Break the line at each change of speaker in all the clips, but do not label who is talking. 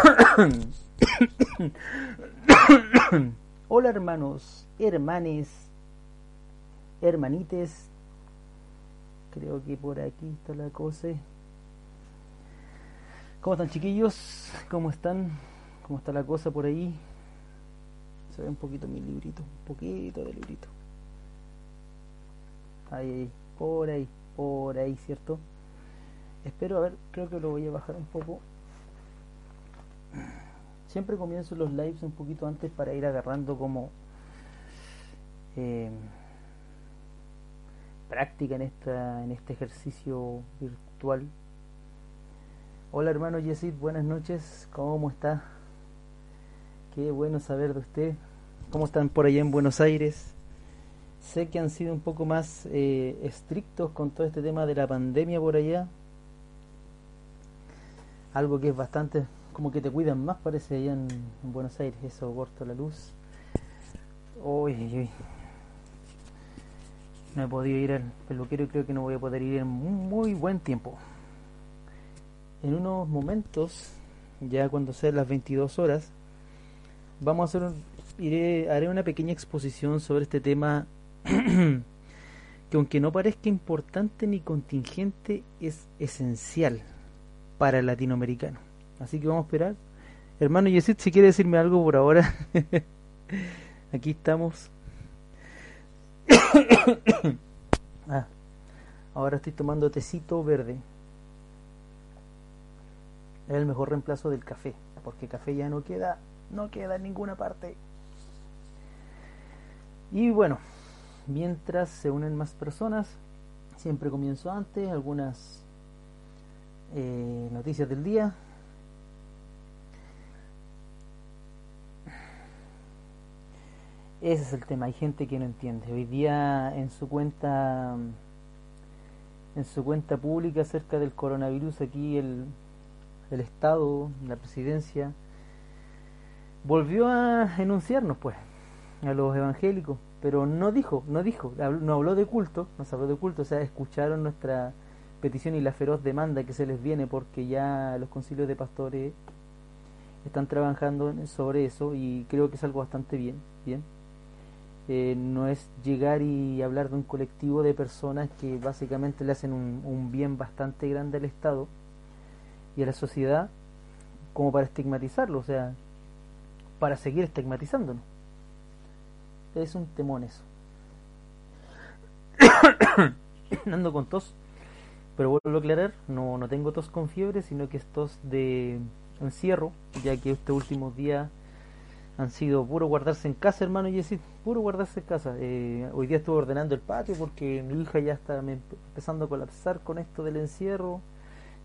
Hola hermanos, hermanes, hermanites. Creo que por aquí está la cosa. ¿Cómo están chiquillos? ¿Cómo están? ¿Cómo está la cosa por ahí? Se ve un poquito mi librito, un poquito de librito. Ahí, ahí, por ahí, por ahí, ¿cierto? Espero, a ver, creo que lo voy a bajar un poco. Siempre comienzo los lives un poquito antes para ir agarrando como eh, práctica en esta en este ejercicio virtual Hola hermano Yesid, buenas noches, ¿cómo está? Qué bueno saber de usted. ¿Cómo están por allá en Buenos Aires? Sé que han sido un poco más eh, estrictos con todo este tema de la pandemia por allá. Algo que es bastante, como que te cuidan más parece allá en, Buenos Aires, eso corto la luz. Uy, uy, No he podido ir al peluquero y creo que no voy a poder ir en muy buen tiempo en unos momentos, ya cuando sean las 22 horas, vamos a hacer iré, haré una pequeña exposición sobre este tema que aunque no parezca importante ni contingente, es esencial para el latinoamericano. Así que vamos a esperar. Hermano Yesid, si quiere decirme algo por ahora, aquí estamos. ah, ahora estoy tomando tecito verde es el mejor reemplazo del café, porque café ya no queda, no queda en ninguna parte. Y bueno, mientras se unen más personas, siempre comienzo antes algunas eh, noticias del día. Ese es el tema, hay gente que no entiende. Hoy día en su cuenta en su cuenta pública acerca del coronavirus aquí el el Estado, la presidencia, volvió a enunciarnos, pues, a los evangélicos, pero no dijo, no dijo, no habló de culto, nos habló de culto, o sea, escucharon nuestra petición y la feroz demanda que se les viene porque ya los concilios de pastores están trabajando sobre eso y creo que es algo bastante bien, bien. Eh, no es llegar y hablar de un colectivo de personas que básicamente le hacen un, un bien bastante grande al Estado, y a la sociedad como para estigmatizarlo, o sea, para seguir estigmatizándonos. Es un temón eso. Ando con tos, pero vuelvo a aclarar, no, no tengo tos con fiebre, sino que es tos de encierro, ya que estos últimos días han sido puro guardarse en casa, hermano y decir, puro guardarse en casa. Eh, hoy día estuve ordenando el patio porque mi hija ya está empezando a colapsar con esto del encierro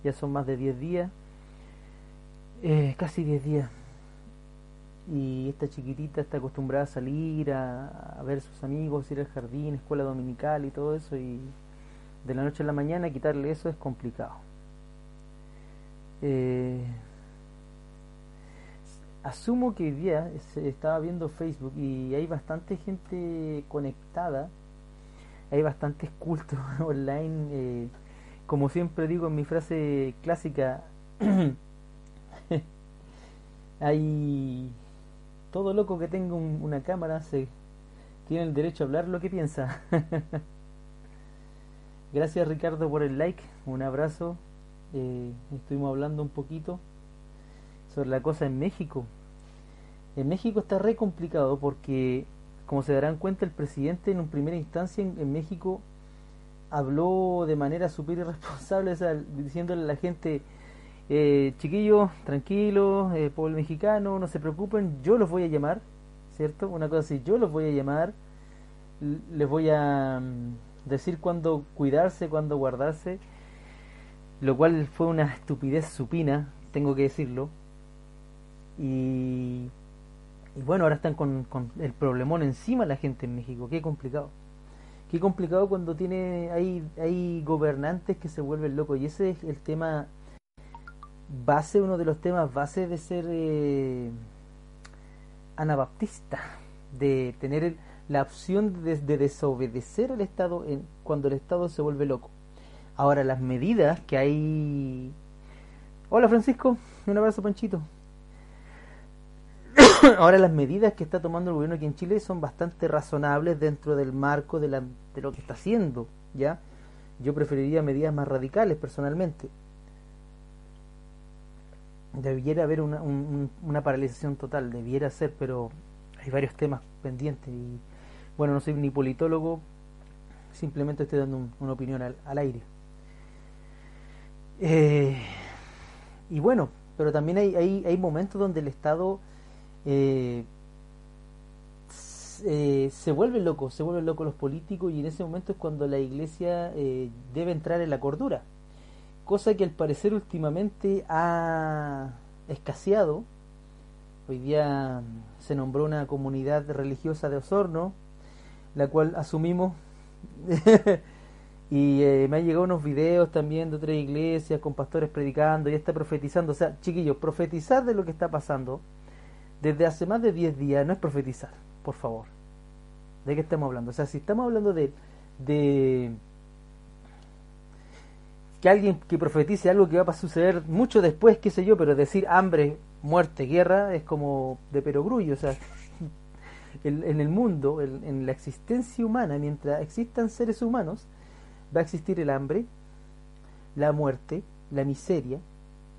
ya son más de 10 días, eh, casi 10 días. Y esta chiquitita está acostumbrada a salir, a, ver a sus amigos, ir al jardín, escuela dominical y todo eso, y de la noche a la mañana quitarle eso es complicado. Eh, asumo que hoy día se estaba viendo Facebook y hay bastante gente conectada, hay bastantes cultos online. Eh, como siempre digo en mi frase clásica, hay todo loco que tenga una cámara se tiene el derecho a hablar lo que piensa. Gracias Ricardo por el like, un abrazo. Eh, estuvimos hablando un poquito sobre la cosa en México. En México está re complicado porque, como se darán cuenta, el presidente en un primera instancia en México habló de manera súper irresponsable, diciéndole a la gente, eh, chiquillos, tranquilos, eh, pueblo mexicano, no se preocupen, yo los voy a llamar, ¿cierto? Una cosa así, yo los voy a llamar, les voy a mm, decir cuándo cuidarse, cuándo guardarse, lo cual fue una estupidez supina, tengo que decirlo, y, y bueno, ahora están con, con el problemón encima la gente en México, qué complicado. Qué complicado cuando tiene hay, hay gobernantes que se vuelven locos. Y ese es el tema base, uno de los temas base de ser eh, anabaptista, de tener la opción de, desobedecer al Estado en, cuando el Estado se vuelve loco. Ahora, las medidas que hay... Hola Francisco, un abrazo Panchito. Ahora las medidas que está tomando el gobierno aquí en Chile son bastante razonables dentro del marco de, la, de lo que está haciendo, ¿ya? Yo preferiría medidas más radicales personalmente. Debiera haber una, paralización total, debiera ser, pero hay varios temas pendientes y bueno, no soy ni politólogo, simplemente estoy dando una opinión al, aire. Eh, y bueno, pero también hay, hay, hay momentos donde el Estado eh, eh, se vuelve loco, se vuelven locos los políticos y en ese momento es cuando la iglesia eh, debe entrar en la cordura, cosa que al parecer últimamente ha escaseado. Hoy día se nombró una comunidad religiosa de Osorno, la cual asumimos y eh, me han llegado unos videos también de otras iglesias con pastores predicando y está profetizando. O sea, chiquillos, profetizar de lo que está pasando desde hace más de 10 días no es profetizar, por favor. ¿De qué estamos hablando? O sea, si estamos hablando de, de que alguien que profetice algo que va a suceder mucho después, qué sé yo, pero decir hambre, muerte, guerra es como de perogrullo. O sea, en el mundo, en la existencia humana, mientras existan seres humanos, va a existir el hambre, la muerte, la miseria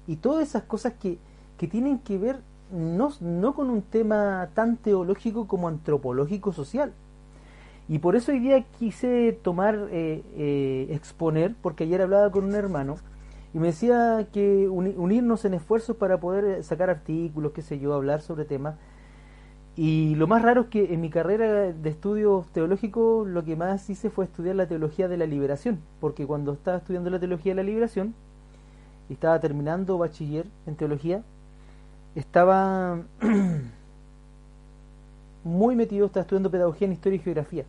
y todas esas cosas que, que tienen que ver no, no con un tema tan teológico como antropológico social. Y por eso hoy día quise tomar, eh, eh, exponer, porque ayer hablaba con un hermano y me decía que unirnos en esfuerzos para poder sacar artículos, qué sé yo, hablar sobre temas. Y lo más raro es que en mi carrera de estudios teológicos lo que más hice fue estudiar la teología de la liberación, porque cuando estaba estudiando la teología de la liberación y estaba terminando bachiller en teología, estaba muy metido, estaba estudiando pedagogía en historia y geografía.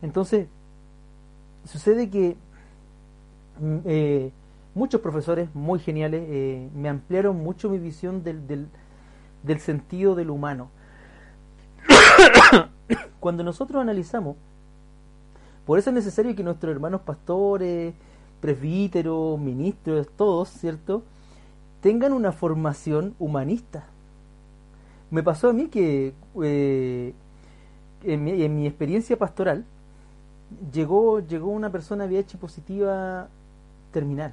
Entonces, sucede que mm, eh, muchos profesores muy geniales eh, me ampliaron mucho mi visión del, del, del sentido del humano. Cuando nosotros analizamos, por eso es necesario que nuestros hermanos pastores, presbíteros, ministros, todos, ¿cierto? Tengan una formación humanista. Me pasó a mí que eh, en, mi, experiencia pastoral llegó, llegó una persona VIH positiva terminal.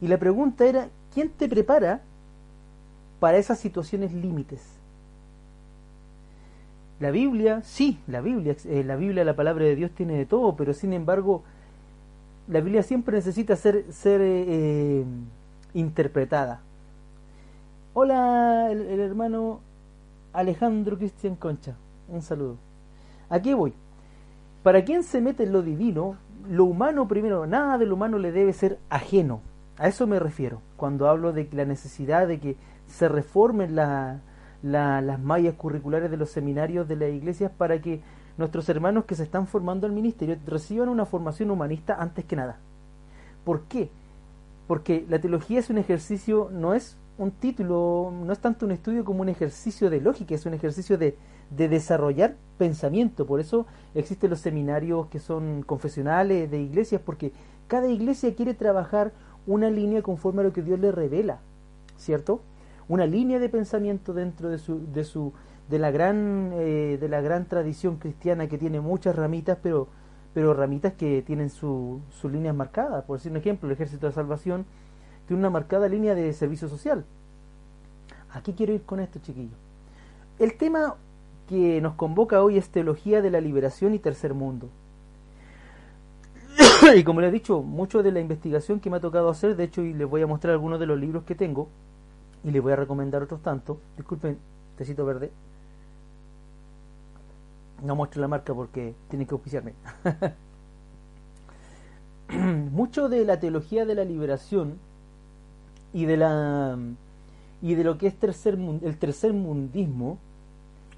Y la pregunta era, ¿quién te prepara para esas situaciones límites? La Biblia, sí, la Biblia, eh, la Biblia, la palabra de Dios tiene de todo, pero sin embargo, la Biblia siempre necesita ser, eh, interpretada. Hola, el, hermano Alejandro Cristian Concha. Un saludo. Aquí voy. Para quien se mete en lo divino, lo humano primero, nada de lo humano le debe ser ajeno. A eso me refiero, cuando hablo de la necesidad de que se reformen las mallas curriculares de los seminarios de las iglesias para que nuestros hermanos que se están formando al ministerio reciban una formación humanista antes que nada. ¿Por qué? Porque la teología es un ejercicio, no es un título, no es tanto un estudio como un ejercicio de lógica, es un ejercicio de, desarrollar pensamiento. Por eso existen los seminarios que son confesionales de iglesias, porque cada iglesia quiere trabajar una línea conforme a lo que Dios le revela, ¿cierto? Una línea de pensamiento dentro de su, de su, de la gran, eh, de la gran tradición cristiana que tiene muchas ramitas, pero pero ramitas que tienen sus su líneas marcadas. Por decir un ejemplo, el Ejército de Salvación tiene una marcada línea de servicio social. Aquí quiero ir con esto, chiquillos. El tema que nos convoca hoy es teología de la liberación y tercer mundo. y como les he dicho, mucho de la investigación que me ha tocado hacer, de hecho, y les voy a mostrar algunos de los libros que tengo, y les voy a recomendar otros tantos. Disculpen, tecito verde. No muestro la marca porque tiene que auspiciarme. Mucho de la teología de la liberación y de la y de lo que es tercer, el tercer mundismo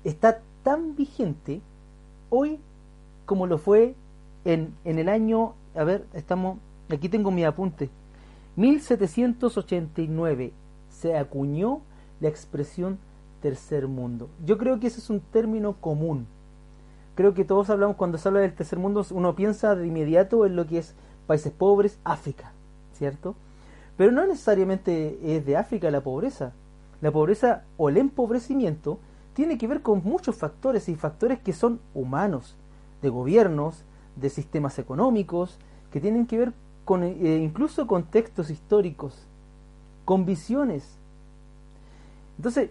está tan vigente hoy como lo fue en, en el año, a ver, estamos, aquí tengo mi apunte, 1789 se acuñó la expresión tercer mundo. Yo creo que ese es un término común creo que todos hablamos, cuando se habla del tercer mundo, uno piensa de inmediato en lo que es países pobres, África, ¿cierto? Pero no necesariamente es de África la pobreza. La pobreza o el empobrecimiento tiene que ver con muchos factores y factores que son humanos, de gobiernos, de sistemas económicos, que tienen que ver con eh, incluso contextos históricos, con visiones. Entonces,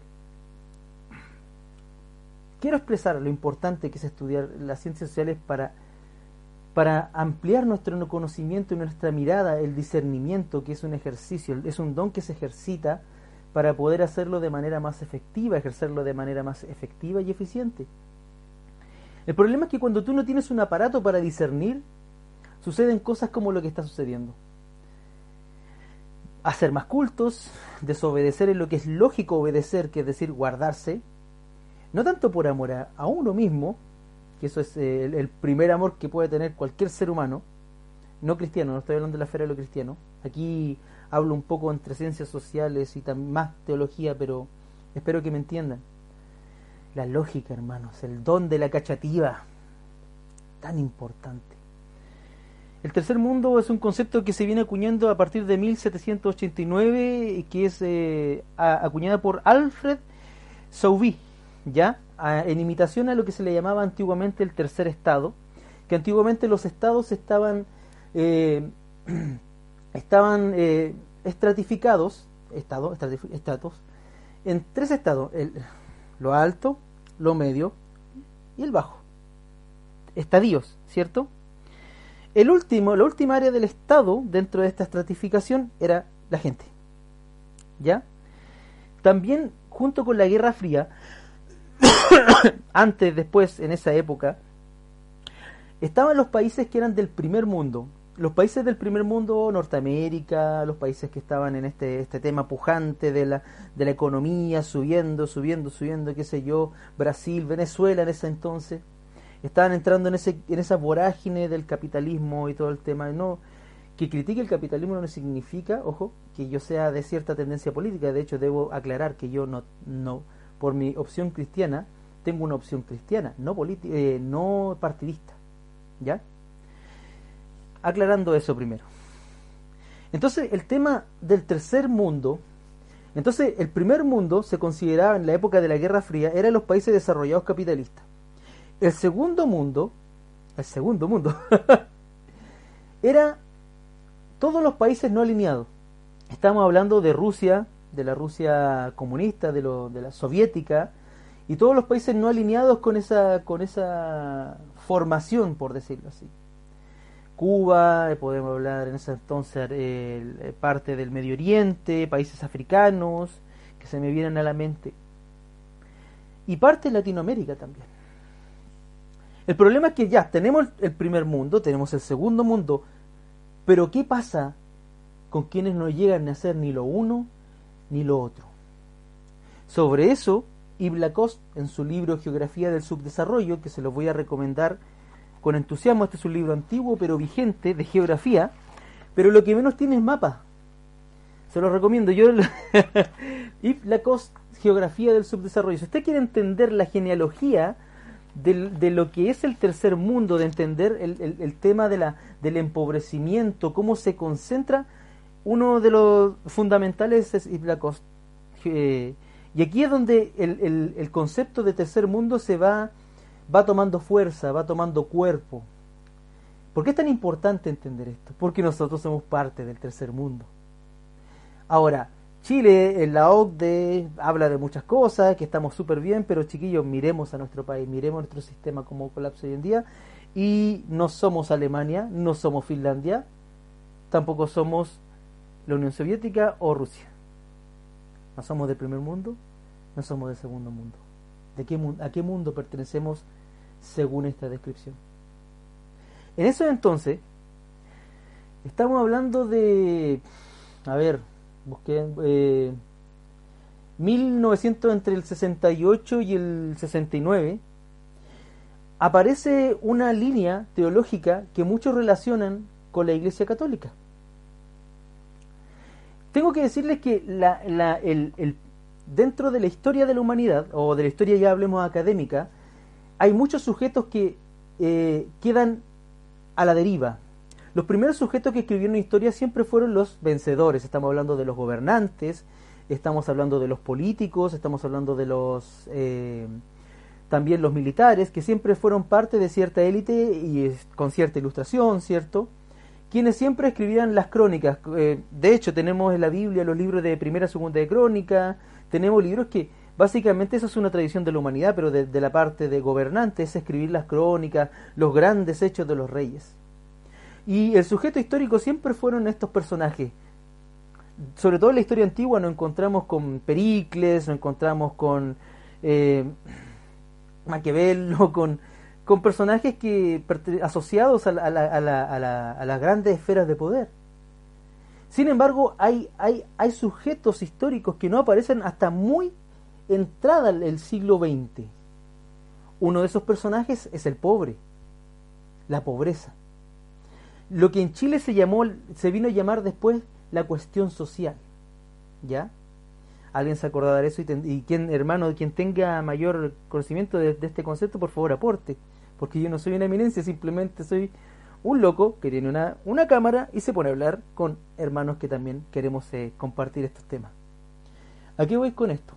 quiero expresar lo importante que es estudiar las ciencias sociales para, para ampliar nuestro conocimiento y nuestra mirada, el discernimiento, que es un ejercicio, es un don que se ejercita para poder hacerlo de manera más efectiva, ejercerlo de manera más efectiva y eficiente. El problema es que cuando tú no tienes un aparato para discernir, suceden cosas como lo que está sucediendo. Hacer más cultos, desobedecer en lo que es lógico obedecer, que es decir, guardarse, no tanto por amor a, uno mismo, que eso es el, el, primer amor que puede tener cualquier ser humano, no cristiano, no estoy hablando de la esfera de lo cristiano, aquí hablo un poco entre ciencias sociales y más teología, pero espero que me entiendan. La lógica, hermanos, el don de la cachativa, tan importante. El tercer mundo es un concepto que se viene acuñando a partir de 1789 y que es eh, acuñada por Alfred Sauvy, ya en imitación a lo que se le llamaba antiguamente el tercer estado, que antiguamente los estados estaban eh, estaban eh, estratificados, estado, estratos, en tres estados, el, lo alto, lo medio y el bajo. Estadios, ¿cierto? El último, la última área del Estado dentro de esta estratificación era la gente. ¿Ya? También, junto con la Guerra Fría, antes, después, en esa época, estaban los países que eran del primer mundo, los países del primer mundo, Norteamérica, los países que estaban en este, este tema pujante de la, de la economía, subiendo, subiendo, subiendo, qué sé yo, Brasil, Venezuela en ese entonces, estaban entrando en, ese, en esa vorágine del capitalismo y todo el tema. No, que critique el capitalismo no significa, ojo, que yo sea de cierta tendencia política. De hecho, debo aclarar que yo no, no por mi opción cristiana, tengo una opción cristiana, no, eh, no partidista. ¿Ya? aclarando eso primero. Entonces, el tema del tercer mundo, entonces el primer mundo se consideraba en la época de la Guerra Fría, eran los países desarrollados capitalistas. El segundo mundo, el segundo mundo, era todos los países no alineados. Estamos hablando de Rusia, de la Rusia comunista, de, lo, de la soviética, y todos los países no alineados con esa, con esa formación, por decirlo así. Cuba, eh, podemos hablar en ese entonces eh, parte del Medio Oriente, países africanos que se me vienen a la mente, y parte de Latinoamérica también. El problema es que ya tenemos el primer mundo, tenemos el segundo mundo, pero ¿qué pasa con quienes no llegan a ser ni lo uno ni lo otro? Sobre eso, Yves Lacoste, en su libro Geografía del Subdesarrollo, que se lo voy a recomendar con entusiasmo. Este es un libro antiguo pero vigente de geografía, pero lo que menos tiene es mapa. Se lo recomiendo. Yo, Yves Lacoste, Geografía del Subdesarrollo. Si usted quiere entender la genealogía de lo que es el tercer mundo, de entender el, tema de la, del empobrecimiento, cómo se concentra, uno de los fundamentales es Yves Lacoste. Eh, y aquí es donde el concepto de tercer mundo se va va tomando fuerza, va tomando cuerpo. ¿Por qué es tan importante entender esto? Porque nosotros somos parte del tercer mundo. Ahora, Chile, en la OCDE, habla de muchas cosas, que estamos súper bien, pero chiquillos, miremos a nuestro país, miremos nuestro sistema como colapsa hoy en día, y no somos Alemania, no somos Finlandia, tampoco somos la Unión Soviética o Rusia. No somos del primer mundo, no somos del segundo mundo. ¿De qué, ¿A qué mundo pertenecemos según esta descripción. En eso entonces, estamos hablando de, a ver, busqué, 1900 eh, entre el 68 y el 69, aparece una línea teológica que muchos relacionan con la Iglesia Católica. Tengo que decirles que la, el, dentro de la historia de la humanidad, o de la historia ya hablemos académica, hay muchos sujetos que eh, quedan a la deriva. Los primeros sujetos que escribieron historia siempre fueron los vencedores. Estamos hablando de los gobernantes, estamos hablando de los políticos, estamos hablando de los eh, también los militares, que siempre fueron parte de cierta élite y con cierta ilustración, ¿cierto? Quienes siempre escribían las crónicas. Eh, de hecho, tenemos en la Biblia los libros de Primera, Segunda de Crónica, tenemos libros que básicamente eso es una tradición de la humanidad, pero de, la parte de gobernantes, es escribir las crónicas, los grandes hechos de los reyes. Y el sujeto histórico siempre fueron estos personajes. Sobre todo en la historia antigua nos encontramos con Pericles, nos encontramos con eh, Maquiavelo, con, con personajes que asociados a, las grandes esferas de poder. Sin embargo, hay, hay, hay sujetos históricos que no aparecen hasta muy entrada el siglo XX. Uno de esos personajes es el pobre, la pobreza. Lo que en Chile se llamó, se vino a llamar después la cuestión social. ¿Ya? alguien se acordará de eso y, quien, hermano, quien tenga mayor conocimiento de, este concepto, por favor aporte, porque yo no soy una eminencia, simplemente soy un loco que tiene una, una cámara y se pone a hablar con hermanos que también queremos eh, compartir estos temas. ¿A qué voy con esto?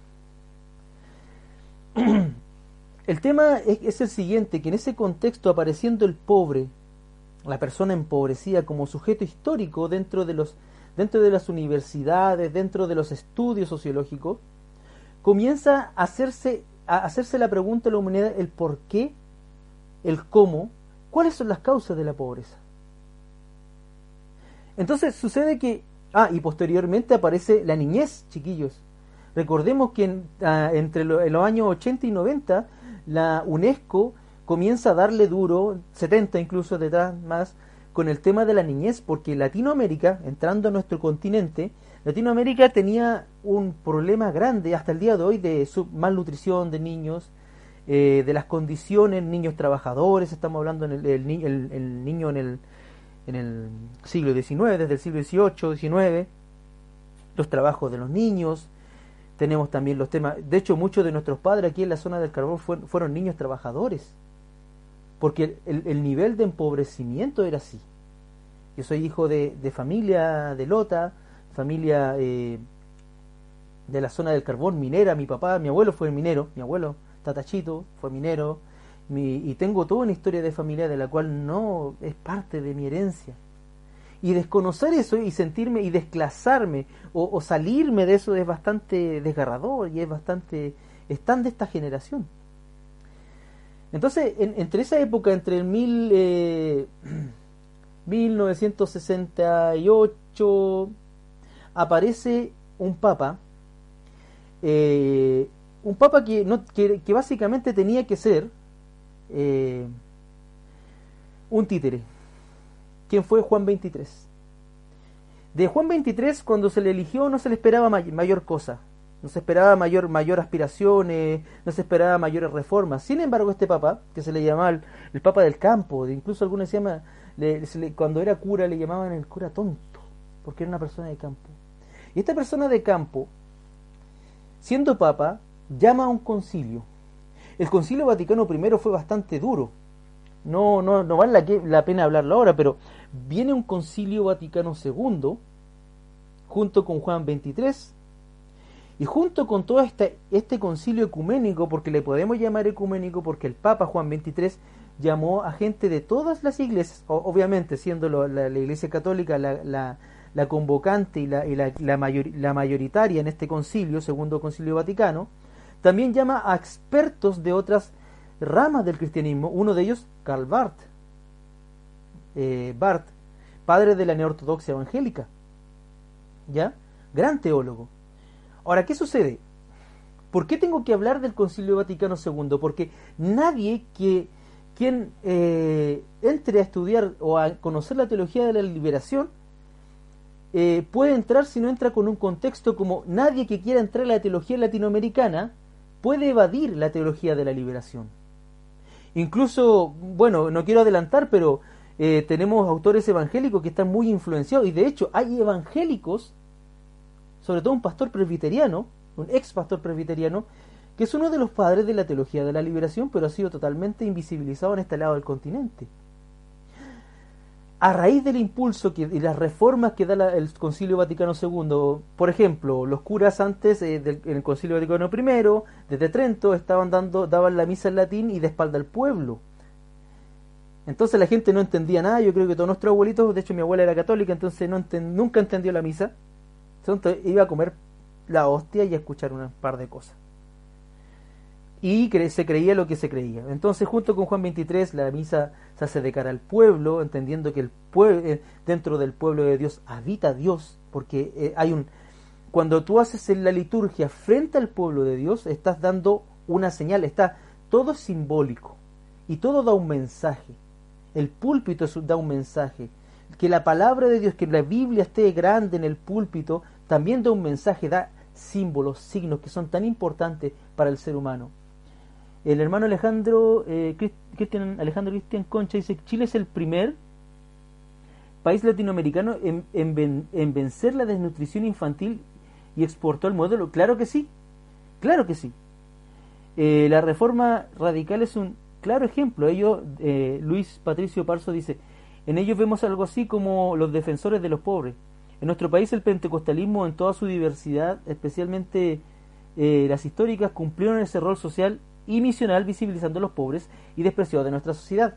el tema es, es el siguiente, que en ese contexto apareciendo el pobre, la persona empobrecida como sujeto histórico dentro de los dentro de las universidades, dentro de los estudios sociológicos, comienza a hacerse, a hacerse la pregunta de la humanidad el por qué, el cómo, cuáles son las causas de la pobreza. Entonces sucede que, ah, y posteriormente aparece la niñez, chiquillos. Recordemos que ah, entre los años 80 y 90, la UNESCO comienza a darle duro, 70 incluso detrás más, con el tema de la niñez, porque Latinoamérica, entrando a nuestro continente, Latinoamérica tenía un problema grande hasta el día de hoy de malnutrición de niños, eh, de las condiciones, niños trabajadores, estamos hablando en el, niño en el, en el siglo XIX, desde el siglo XVIII, XIX, los trabajos de los niños, tenemos también los temas, de hecho muchos de nuestros padres aquí en la zona del carbón fueron niños trabajadores, porque el, nivel de empobrecimiento era así. Yo soy hijo de, familia de Lota, familia eh, de la zona del carbón minera, mi papá, mi abuelo fue minero, mi abuelo Tatachito fue minero, y tengo toda una historia de familia de la cual no es parte de mi herencia. Y desconocer eso y sentirme y desclasarme o, salirme de eso es bastante desgarrador y es bastante, es tan de esta generación. Entonces, entre esa época, entre el mil, 1968, eh, aparece un papa, eh, un papa que, no, que, básicamente tenía que ser eh, un títere, quien fue Juan 23. De Juan 23, cuando se le eligió, no se le esperaba mayor cosa no se esperaba mayor, mayor aspiraciones, no se esperaba mayores reformas. Sin embargo, este papa, que se le llamaba el, papa del campo, incluso algunos llama, cuando era cura le llamaban el cura tonto, porque era una persona de campo. Y esta persona de campo, siendo papa, llama a un concilio. El concilio Vaticano I fue bastante duro. No, no, no vale la, la pena hablarlo ahora, pero viene un concilio Vaticano II, junto con Juan XXIII, y junto con todo este, este concilio ecuménico, porque le podemos llamar ecuménico porque el Papa Juan XXIII llamó a gente de todas las iglesias, obviamente siendo la, Iglesia Católica la, la, convocante y, la, y la, mayoritaria en este concilio, segundo concilio vaticano, también llama a expertos de otras ramas del cristianismo, uno de ellos Karl Barth, eh, Barth padre de la neortodoxia evangélica, ¿ya? Gran teólogo. Ahora, ¿qué sucede? ¿Por qué tengo que hablar del Concilio Vaticano II? Porque nadie que quien eh, entre a estudiar o a conocer la teología de la liberación eh, puede entrar si no entra con un contexto como nadie que quiera entrar a la teología latinoamericana puede evadir la teología de la liberación. Incluso, bueno, no quiero adelantar, pero eh, tenemos autores evangélicos que están muy influenciados y de hecho hay evangélicos sobre todo un pastor presbiteriano, un ex pastor presbiteriano, que es uno de los padres de la teología de la liberación, pero ha sido totalmente invisibilizado en este lado del continente. A raíz del impulso que, y las reformas que da el Concilio Vaticano II, por ejemplo, los curas antes eh, del, en el Concilio Vaticano I, desde Trento, estaban dando, daban la misa en latín y de espalda al pueblo. Entonces la gente no entendía nada, yo creo que todos nuestros abuelitos, de hecho mi abuela era católica, entonces no nunca entendió la misa, entonces iba a comer la hostia y a escuchar un par de cosas y se creía lo que se creía. Entonces, junto con Juan 23, la misa se hace de cara al pueblo, entendiendo que el pueblo, eh, dentro del pueblo de Dios habita Dios, porque eh, hay un cuando tú haces la liturgia frente al pueblo de Dios, estás dando una señal, está todo es simbólico y todo da un mensaje. El púlpito da un mensaje. Que la palabra de Dios, que la Biblia esté grande en el púlpito, también da un mensaje, da símbolos, signos que son tan importantes para el ser humano. El hermano Alejandro, eh, Cristian, Alejandro Cristian Concha dice Chile es el primer país latinoamericano en, en, vencer la desnutrición infantil y exportó el modelo. Claro que sí, claro que sí. Eh, la reforma radical es un claro ejemplo. Ellos, eh, Luis Patricio Parso dice, en ellos vemos algo así como los defensores de los pobres. En nuestro país el pentecostalismo en toda su diversidad, especialmente las históricas, cumplieron ese rol social y misional visibilizando a los pobres y despreciados de nuestra sociedad.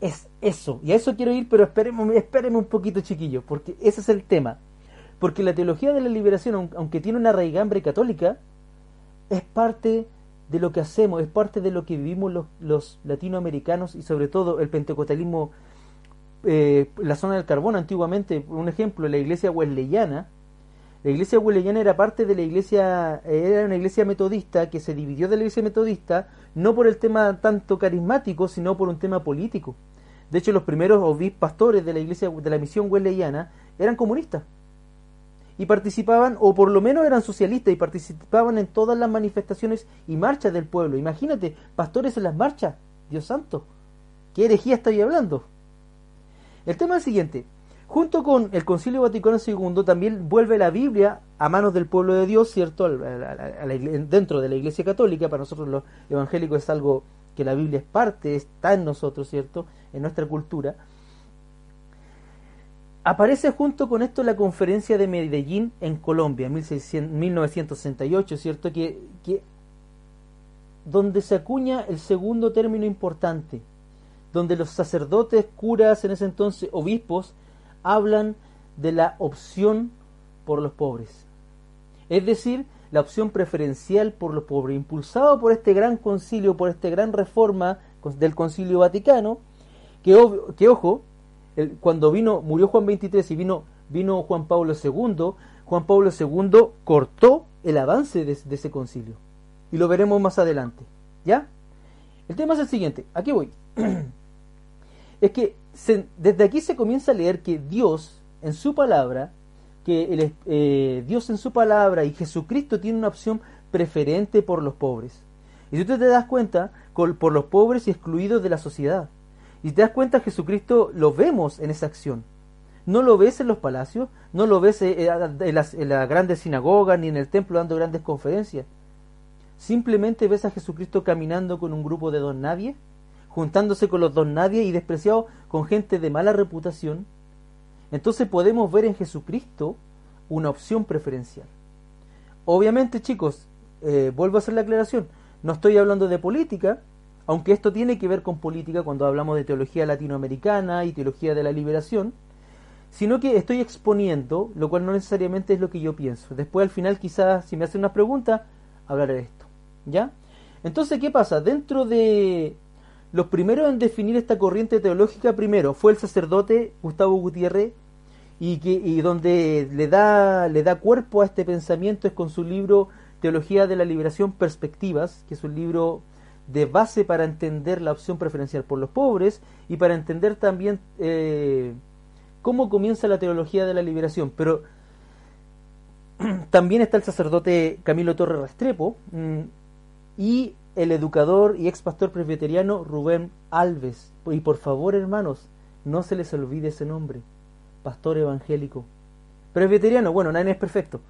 Es eso, y a eso quiero ir, pero espérenme, espérenme un poquito, chiquillos, porque ese es el tema. Porque la teología de la liberación, aunque tiene una raigambre católica, es parte de lo que hacemos, es parte de lo que vivimos los, latinoamericanos y sobre todo el pentecostalismo, eh, la zona del carbón antiguamente, un ejemplo, la iglesia wesleyana, la iglesia wesleyana era parte de la iglesia, era una iglesia metodista que se dividió de la iglesia metodista no por el tema tanto carismático, sino por un tema político. De hecho, los primeros obispos pastores de la iglesia de la misión wesleyana eran comunistas y participaban, o por lo menos eran socialistas y participaban en todas las manifestaciones y marchas del pueblo. Imagínate, pastores en las marchas, Dios santo, ¿qué herejía estoy hablando? El tema es el siguiente, Junto con el Concilio Vaticano II también vuelve la Biblia a manos del pueblo de Dios, ¿cierto? dentro de la Iglesia Católica, para nosotros los evangélicos es algo que la Biblia es parte, está en nosotros, ¿cierto? En nuestra cultura. Aparece junto con esto la conferencia de Medellín en Colombia, en 1968, ¿cierto? Que, que, donde se acuña el segundo término importante, donde los sacerdotes, curas, en ese entonces obispos, hablan de la opción por los pobres. Es decir, la opción preferencial por los pobres, impulsado por este gran concilio, por esta gran reforma del concilio vaticano, que, que ojo, cuando vino, murió Juan XXIII y vino, vino Juan Pablo II, Juan Pablo II cortó el avance de, de ese concilio. Y lo veremos más adelante. ¿Ya? El tema es el siguiente, aquí voy. es que desde aquí se comienza a leer que Dios en su palabra, que eh, Dios en su palabra y Jesucristo tiene una opción preferente por los pobres. Y si tú te das cuenta, por los pobres y excluidos de la sociedad. Y te das cuenta, Jesucristo lo vemos en esa acción. No lo ves en los palacios, no lo ves eh, en las, en las grandes sinagogas ni en el templo dando grandes conferencias. Simplemente ves a Jesucristo caminando con un grupo de don nadie juntándose con los dos nadie y despreciado con gente de mala reputación, entonces podemos ver en Jesucristo una opción preferencial. Obviamente, chicos, eh, vuelvo a hacer la aclaración, no estoy hablando de política, aunque esto tiene que ver con política cuando hablamos de teología latinoamericana y teología de la liberación, sino que estoy exponiendo, lo cual no necesariamente es lo que yo pienso. Después al final quizás si me hacen unas preguntas, hablaré de esto. ¿Ya? Entonces, ¿qué pasa? Dentro de los primeros en definir esta corriente teológica, primero, fue el sacerdote Gustavo Gutiérrez, y, que, y donde le da, le da cuerpo a este pensamiento es con su libro Teología de la Liberación Perspectivas, que es un libro de base para entender la opción preferencial por los pobres y para entender también eh, cómo comienza la teología de la liberación. Pero también está el sacerdote Camilo Torre Restrepo mm, y el educador y ex pastor presbiteriano Rubén Alves. Y por favor, hermanos, no se les olvide ese nombre. Pastor evangélico. Presbiteriano, bueno, nadie es perfecto.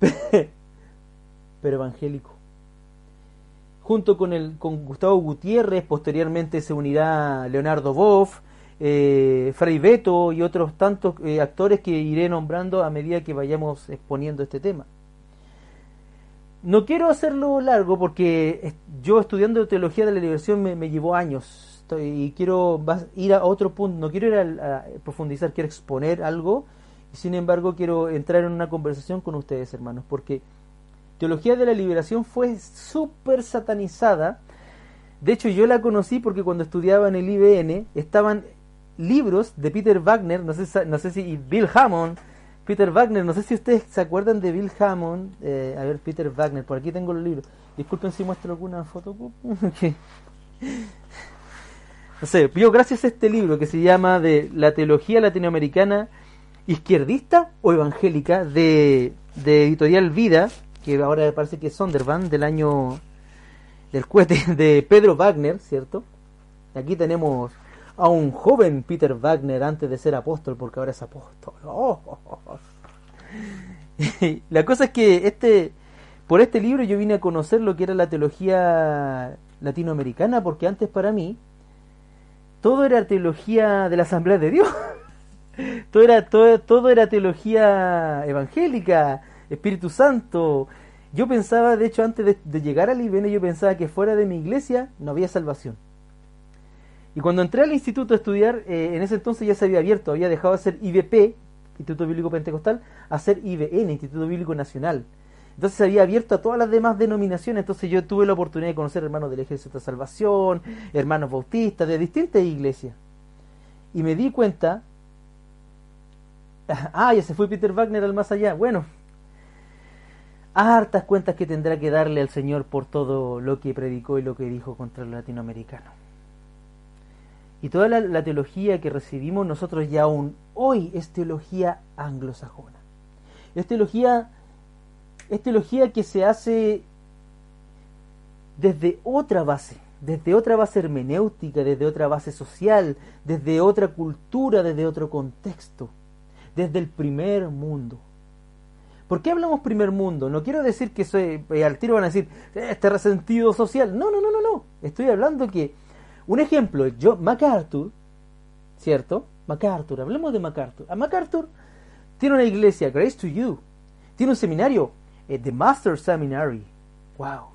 pero evangélico. Junto con, el, con Gustavo Gutiérrez, posteriormente se unirá Leonardo Boff, eh, Fray Beto y otros tantos eh, actores que iré nombrando a medida que vayamos exponiendo este tema. No quiero hacerlo largo porque yo estudiando teología de la liberación me, llevó años y quiero ir a otro punto, no quiero ir a, profundizar, quiero exponer algo y sin embargo quiero entrar en una conversación con ustedes hermanos porque teología de la liberación fue súper satanizada. De hecho yo la conocí porque cuando estudiaba en el IBN estaban libros de Peter Wagner, no sé, no sé si Bill Hammond, Peter Wagner, no sé si ustedes se acuerdan de Bill Hammond, eh, a ver, Peter Wagner, por aquí tengo los libros. Disculpen si muestro alguna foto. No sé, yo gracias a este libro que se llama de la teología latinoamericana izquierdista o evangélica de, de editorial Vida, que ahora parece que es Sondervan, del año del cohete de Pedro Wagner, ¿cierto? Aquí tenemos a un joven Peter Wagner antes de ser apóstol, porque ahora es apóstol. la cosa es que este, por este libro yo vine a conocer lo que era la teología latinoamericana, porque antes para mí todo era teología de la Asamblea de Dios. todo era, todo, todo era teología evangélica, Espíritu Santo. Yo pensaba, de hecho, antes de, de llegar al IBN, yo pensaba que fuera de mi iglesia no había salvación. Y cuando entré al instituto a estudiar, eh, en ese entonces ya se había abierto, había dejado de ser IBP, Instituto Bíblico Pentecostal, a ser IBN, Instituto Bíblico Nacional. Entonces se había abierto a todas las demás denominaciones, entonces yo tuve la oportunidad de conocer hermanos del Ejército de Salvación, hermanos bautistas, de distintas iglesias. Y me di cuenta, ah, ya se fue Peter Wagner al más allá, bueno, hartas cuentas que tendrá que darle al Señor por todo lo que predicó y lo que dijo contra el latinoamericano. Y toda la, teología que recibimos nosotros ya aún hoy es teología anglosajona. Es teología, es teología que se hace desde otra base, desde otra base hermenéutica, desde otra base social, desde otra cultura, desde otro contexto, desde el primer mundo. ¿Por qué hablamos primer mundo? No quiero decir que soy, eh, al tiro van a decir, este resentido social. No, no, no, no, no. Estoy hablando que un ejemplo, yo, MacArthur, ¿cierto? MacArthur, hablemos de MacArthur. A MacArthur tiene una iglesia, Grace to You. Tiene un seminario, eh, The Master Seminary. ¡Wow!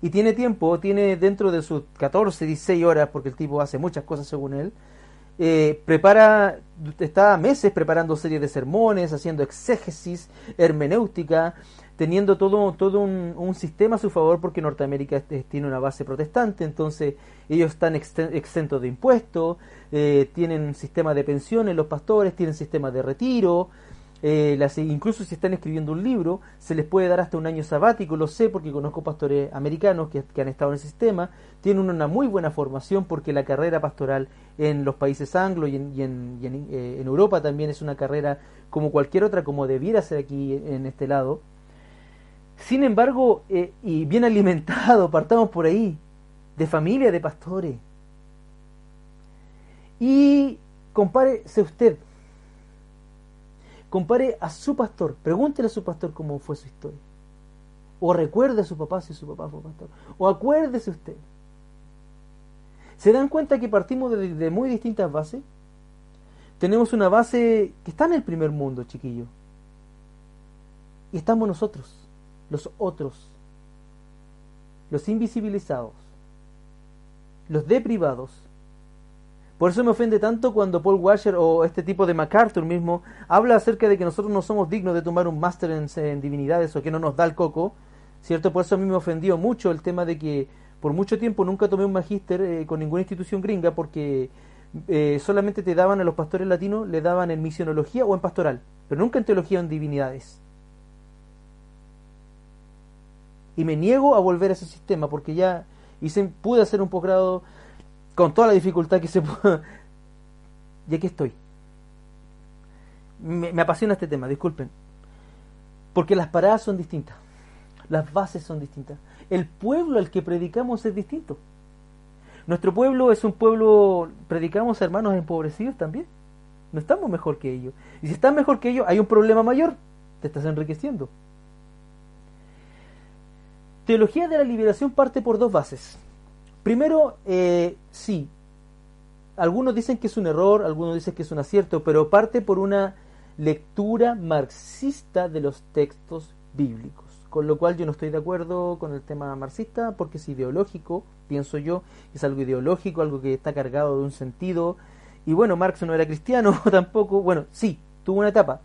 Y tiene tiempo, tiene dentro de sus 14, 16 horas, porque el tipo hace muchas cosas según él. Eh, prepara, está meses preparando series de sermones, haciendo exégesis, hermenéutica, teniendo todo, todo un, sistema a su favor porque Norteamérica tiene una base protestante, entonces ellos están exentos de impuestos, eh, tienen sistema de pensiones los pastores, tienen sistema de retiro, eh, incluso si están escribiendo un libro, se les puede dar hasta un año sabático, lo sé porque conozco pastores americanos que, han estado en el sistema, tienen una muy buena formación porque la carrera pastoral en los países anglo y en, eh, en Europa también es una carrera como cualquier otra, como debiera ser aquí en este lado. Sin embargo, eh, y bien alimentado, partamos por ahí, de familia de pastores. Y compárese usted, compare a su pastor, pregúntele a su pastor cómo fue su historia. O recuerde a su papá si su papá fue pastor. O acuérdese usted. ¿Se dan cuenta que partimos de, de muy distintas bases? Tenemos una base que está en el primer mundo, chiquillo. Y estamos nosotros los otros, los invisibilizados, los deprivados. Por eso me ofende tanto cuando Paul Washer o este tipo de MacArthur mismo habla acerca de que nosotros no somos dignos de tomar un máster en, divinidades o que no nos da el coco, ¿cierto? Por eso a mí me ofendió mucho el tema de que por mucho tiempo nunca tomé un magíster eh, con ninguna institución gringa porque eh, solamente te daban a los pastores latinos, le daban en misionología o en pastoral, pero nunca en teología o en divinidades. Y me niego a volver a ese sistema porque ya hice, pude hacer un posgrado con toda la dificultad que se pueda. Y aquí estoy. Me, me apasiona este tema, disculpen. Porque las paradas son distintas. Las bases son distintas. El pueblo al que predicamos es distinto. Nuestro pueblo es un pueblo, predicamos hermanos empobrecidos también. No estamos mejor que ellos. Y si están mejor que ellos, hay un problema mayor. Te estás enriqueciendo. Teología de la liberación parte por dos bases. Primero, eh, sí, algunos dicen que es un error, algunos dicen que es un acierto, pero parte por una lectura marxista de los textos bíblicos. Con lo cual yo no estoy de acuerdo con el tema marxista porque es ideológico, pienso yo, es algo ideológico, algo que está cargado de un sentido. Y bueno, Marx no era cristiano tampoco, bueno, sí, tuvo una etapa,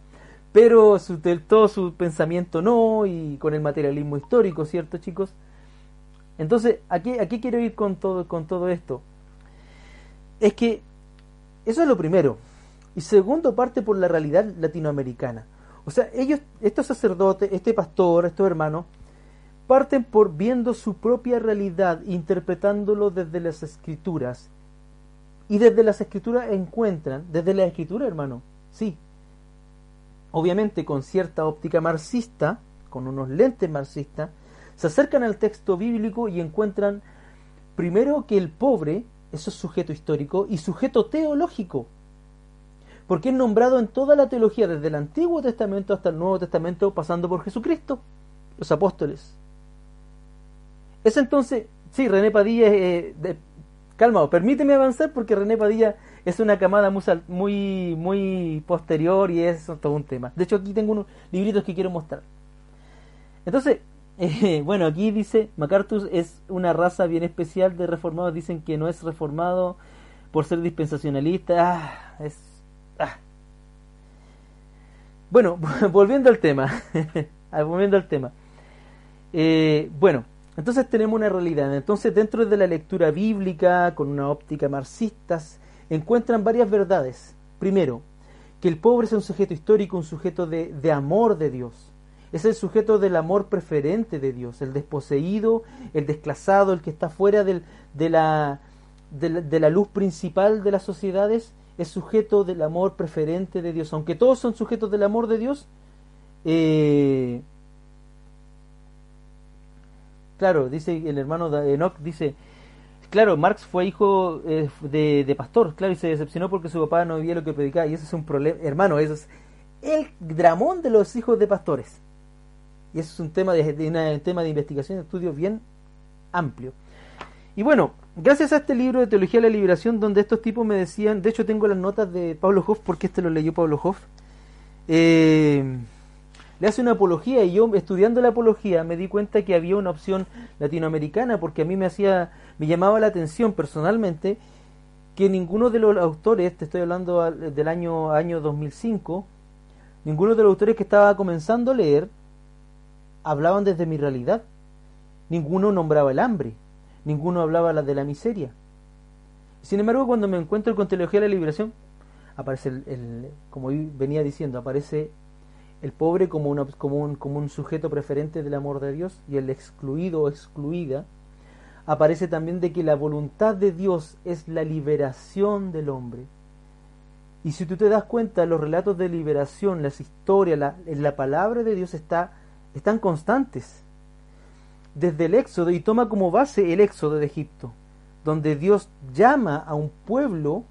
pero su, todo su pensamiento no, y con el materialismo histórico, ¿cierto chicos? Entonces, ¿a qué, quiero ir con todo, con todo esto? Es que eso es lo primero. Y segundo, parte por la realidad latinoamericana. O sea, ellos, estos sacerdotes, este pastor, estos hermanos, parten por viendo su propia realidad, interpretándolo desde las escrituras. Y desde las escrituras encuentran, desde la escritura, hermano, sí, obviamente con cierta óptica marxista, con unos lentes marxistas, se acercan al texto bíblico y encuentran primero que el pobre, eso es sujeto histórico, y sujeto teológico porque es nombrado en toda la teología, desde el Antiguo Testamento hasta el Nuevo Testamento, pasando por Jesucristo, los apóstoles. Es entonces, sí, René Padilla, eh, de, calma, permíteme avanzar porque René Padilla es una camada muy, muy, posterior y es todo un tema. De hecho, aquí tengo unos libritos que quiero mostrar. Entonces, eh, bueno, aquí dice, MacArthur es una raza bien especial de reformados, dicen que no es reformado por ser dispensacionalista, ah, es Ah. Bueno, volviendo al tema. volviendo al tema. Eh, bueno, entonces tenemos una realidad. Entonces, dentro de la lectura bíblica, con una óptica marxista, encuentran varias verdades. Primero, que el pobre es un sujeto histórico, un sujeto de, amor de Dios. Es el sujeto del amor preferente de Dios, el desposeído, el desclasado, el que está fuera de, la, de la luz principal de las sociedades es sujeto del amor preferente de Dios. Aunque todos son sujetos del amor de Dios, eh, claro, dice el hermano Enoch, dice, claro, Marx fue hijo eh, de, pastor, claro, y se decepcionó porque su papá no vivía lo que predicaba, y ese es un problema, hermano, eso es el dramón de los hijos de pastores. Y eso es un tema de, un tema de investigación y estudio bien amplio. Y bueno, gracias a este libro de Teología de la Liberación, donde estos tipos me decían, de hecho tengo las notas de Pablo Hoff, porque este lo leyó Pablo Hoff, eh, le hace una apología y yo estudiando la apología me di cuenta que había una opción latinoamericana, porque a mí me hacía, me llamaba la atención personalmente que ninguno de los autores, te estoy hablando del año, año 2005, ninguno de los autores que estaba comenzando a leer hablaban desde mi realidad. Ninguno nombraba el hambre, ninguno hablaba de la miseria. Sin embargo, cuando me encuentro con Teología de la Liberación, aparece, el, como venía diciendo, aparece el pobre como, una, como, un, como un sujeto preferente del amor de Dios y el excluido o excluida. Aparece también de que la voluntad de Dios es la liberación del hombre. Y si tú te das cuenta, los relatos de liberación, las historias, la, la palabra de Dios está, están constantes desde el Éxodo y toma como base el Éxodo de Egipto, donde Dios llama a un pueblo,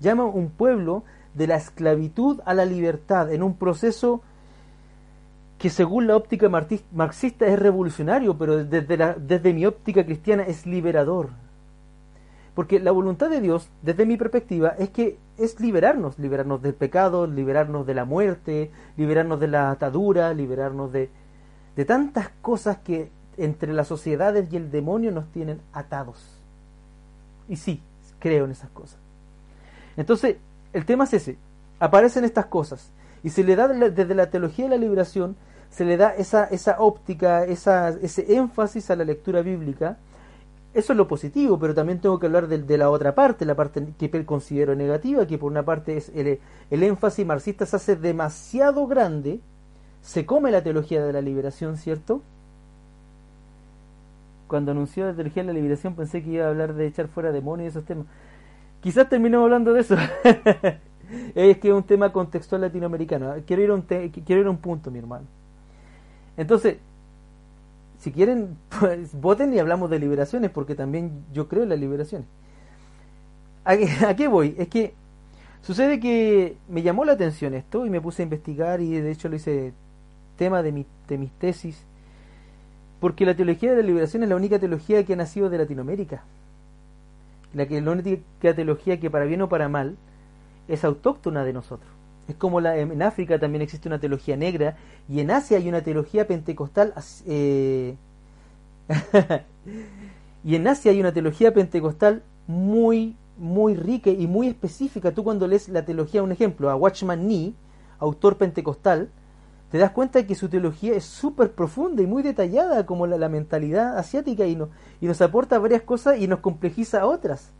llama a un pueblo de la esclavitud a la libertad en un proceso que según la óptica marxista es revolucionario, pero desde, la, desde mi óptica cristiana es liberador. Porque la voluntad de Dios, desde mi perspectiva, es que es liberarnos, liberarnos del pecado, liberarnos de la muerte, liberarnos de la atadura, liberarnos de, de tantas cosas que entre las sociedades y el demonio nos tienen atados. Y sí, creo en esas cosas. Entonces, el tema es ese. Aparecen estas cosas. Y se le da desde la teología de la liberación, se le da esa, esa óptica, esa, ese énfasis a la lectura bíblica. Eso es lo positivo, pero también tengo que hablar de, la otra parte, la parte que considero negativa, que por una parte es el, el énfasis marxista se hace demasiado grande, se come la teología de la liberación, ¿cierto? cuando anunció la teología de la liberación pensé que iba a hablar de echar fuera demonios y esos temas. Quizás terminemos hablando de eso. es que es un tema contextual latinoamericano. Quiero ir a un, quiero ir a un punto, mi hermano. Entonces, si quieren, pues, voten y hablamos de liberaciones, porque también yo creo en las liberaciones. ¿A qué, ¿A qué voy? Es que sucede que me llamó la atención esto y me puse a investigar y de hecho lo hice tema de, mi, de mis tesis porque la teología de la liberación es la única teología que ha nacido de Latinoamérica. la, que, la única teología que para bien o para mal es autóctona de nosotros. Es como la, en África también existe una teología negra y en Asia hay una teología pentecostal. Eh, y en Asia hay una teología pentecostal muy, muy rica y muy específica. Tú cuando lees la teología, un ejemplo, a Watchman Nee, autor pentecostal, te das cuenta que su teología es súper profunda y muy detallada como la, mentalidad asiática y, y nos aporta varias cosas y nos complejiza otras.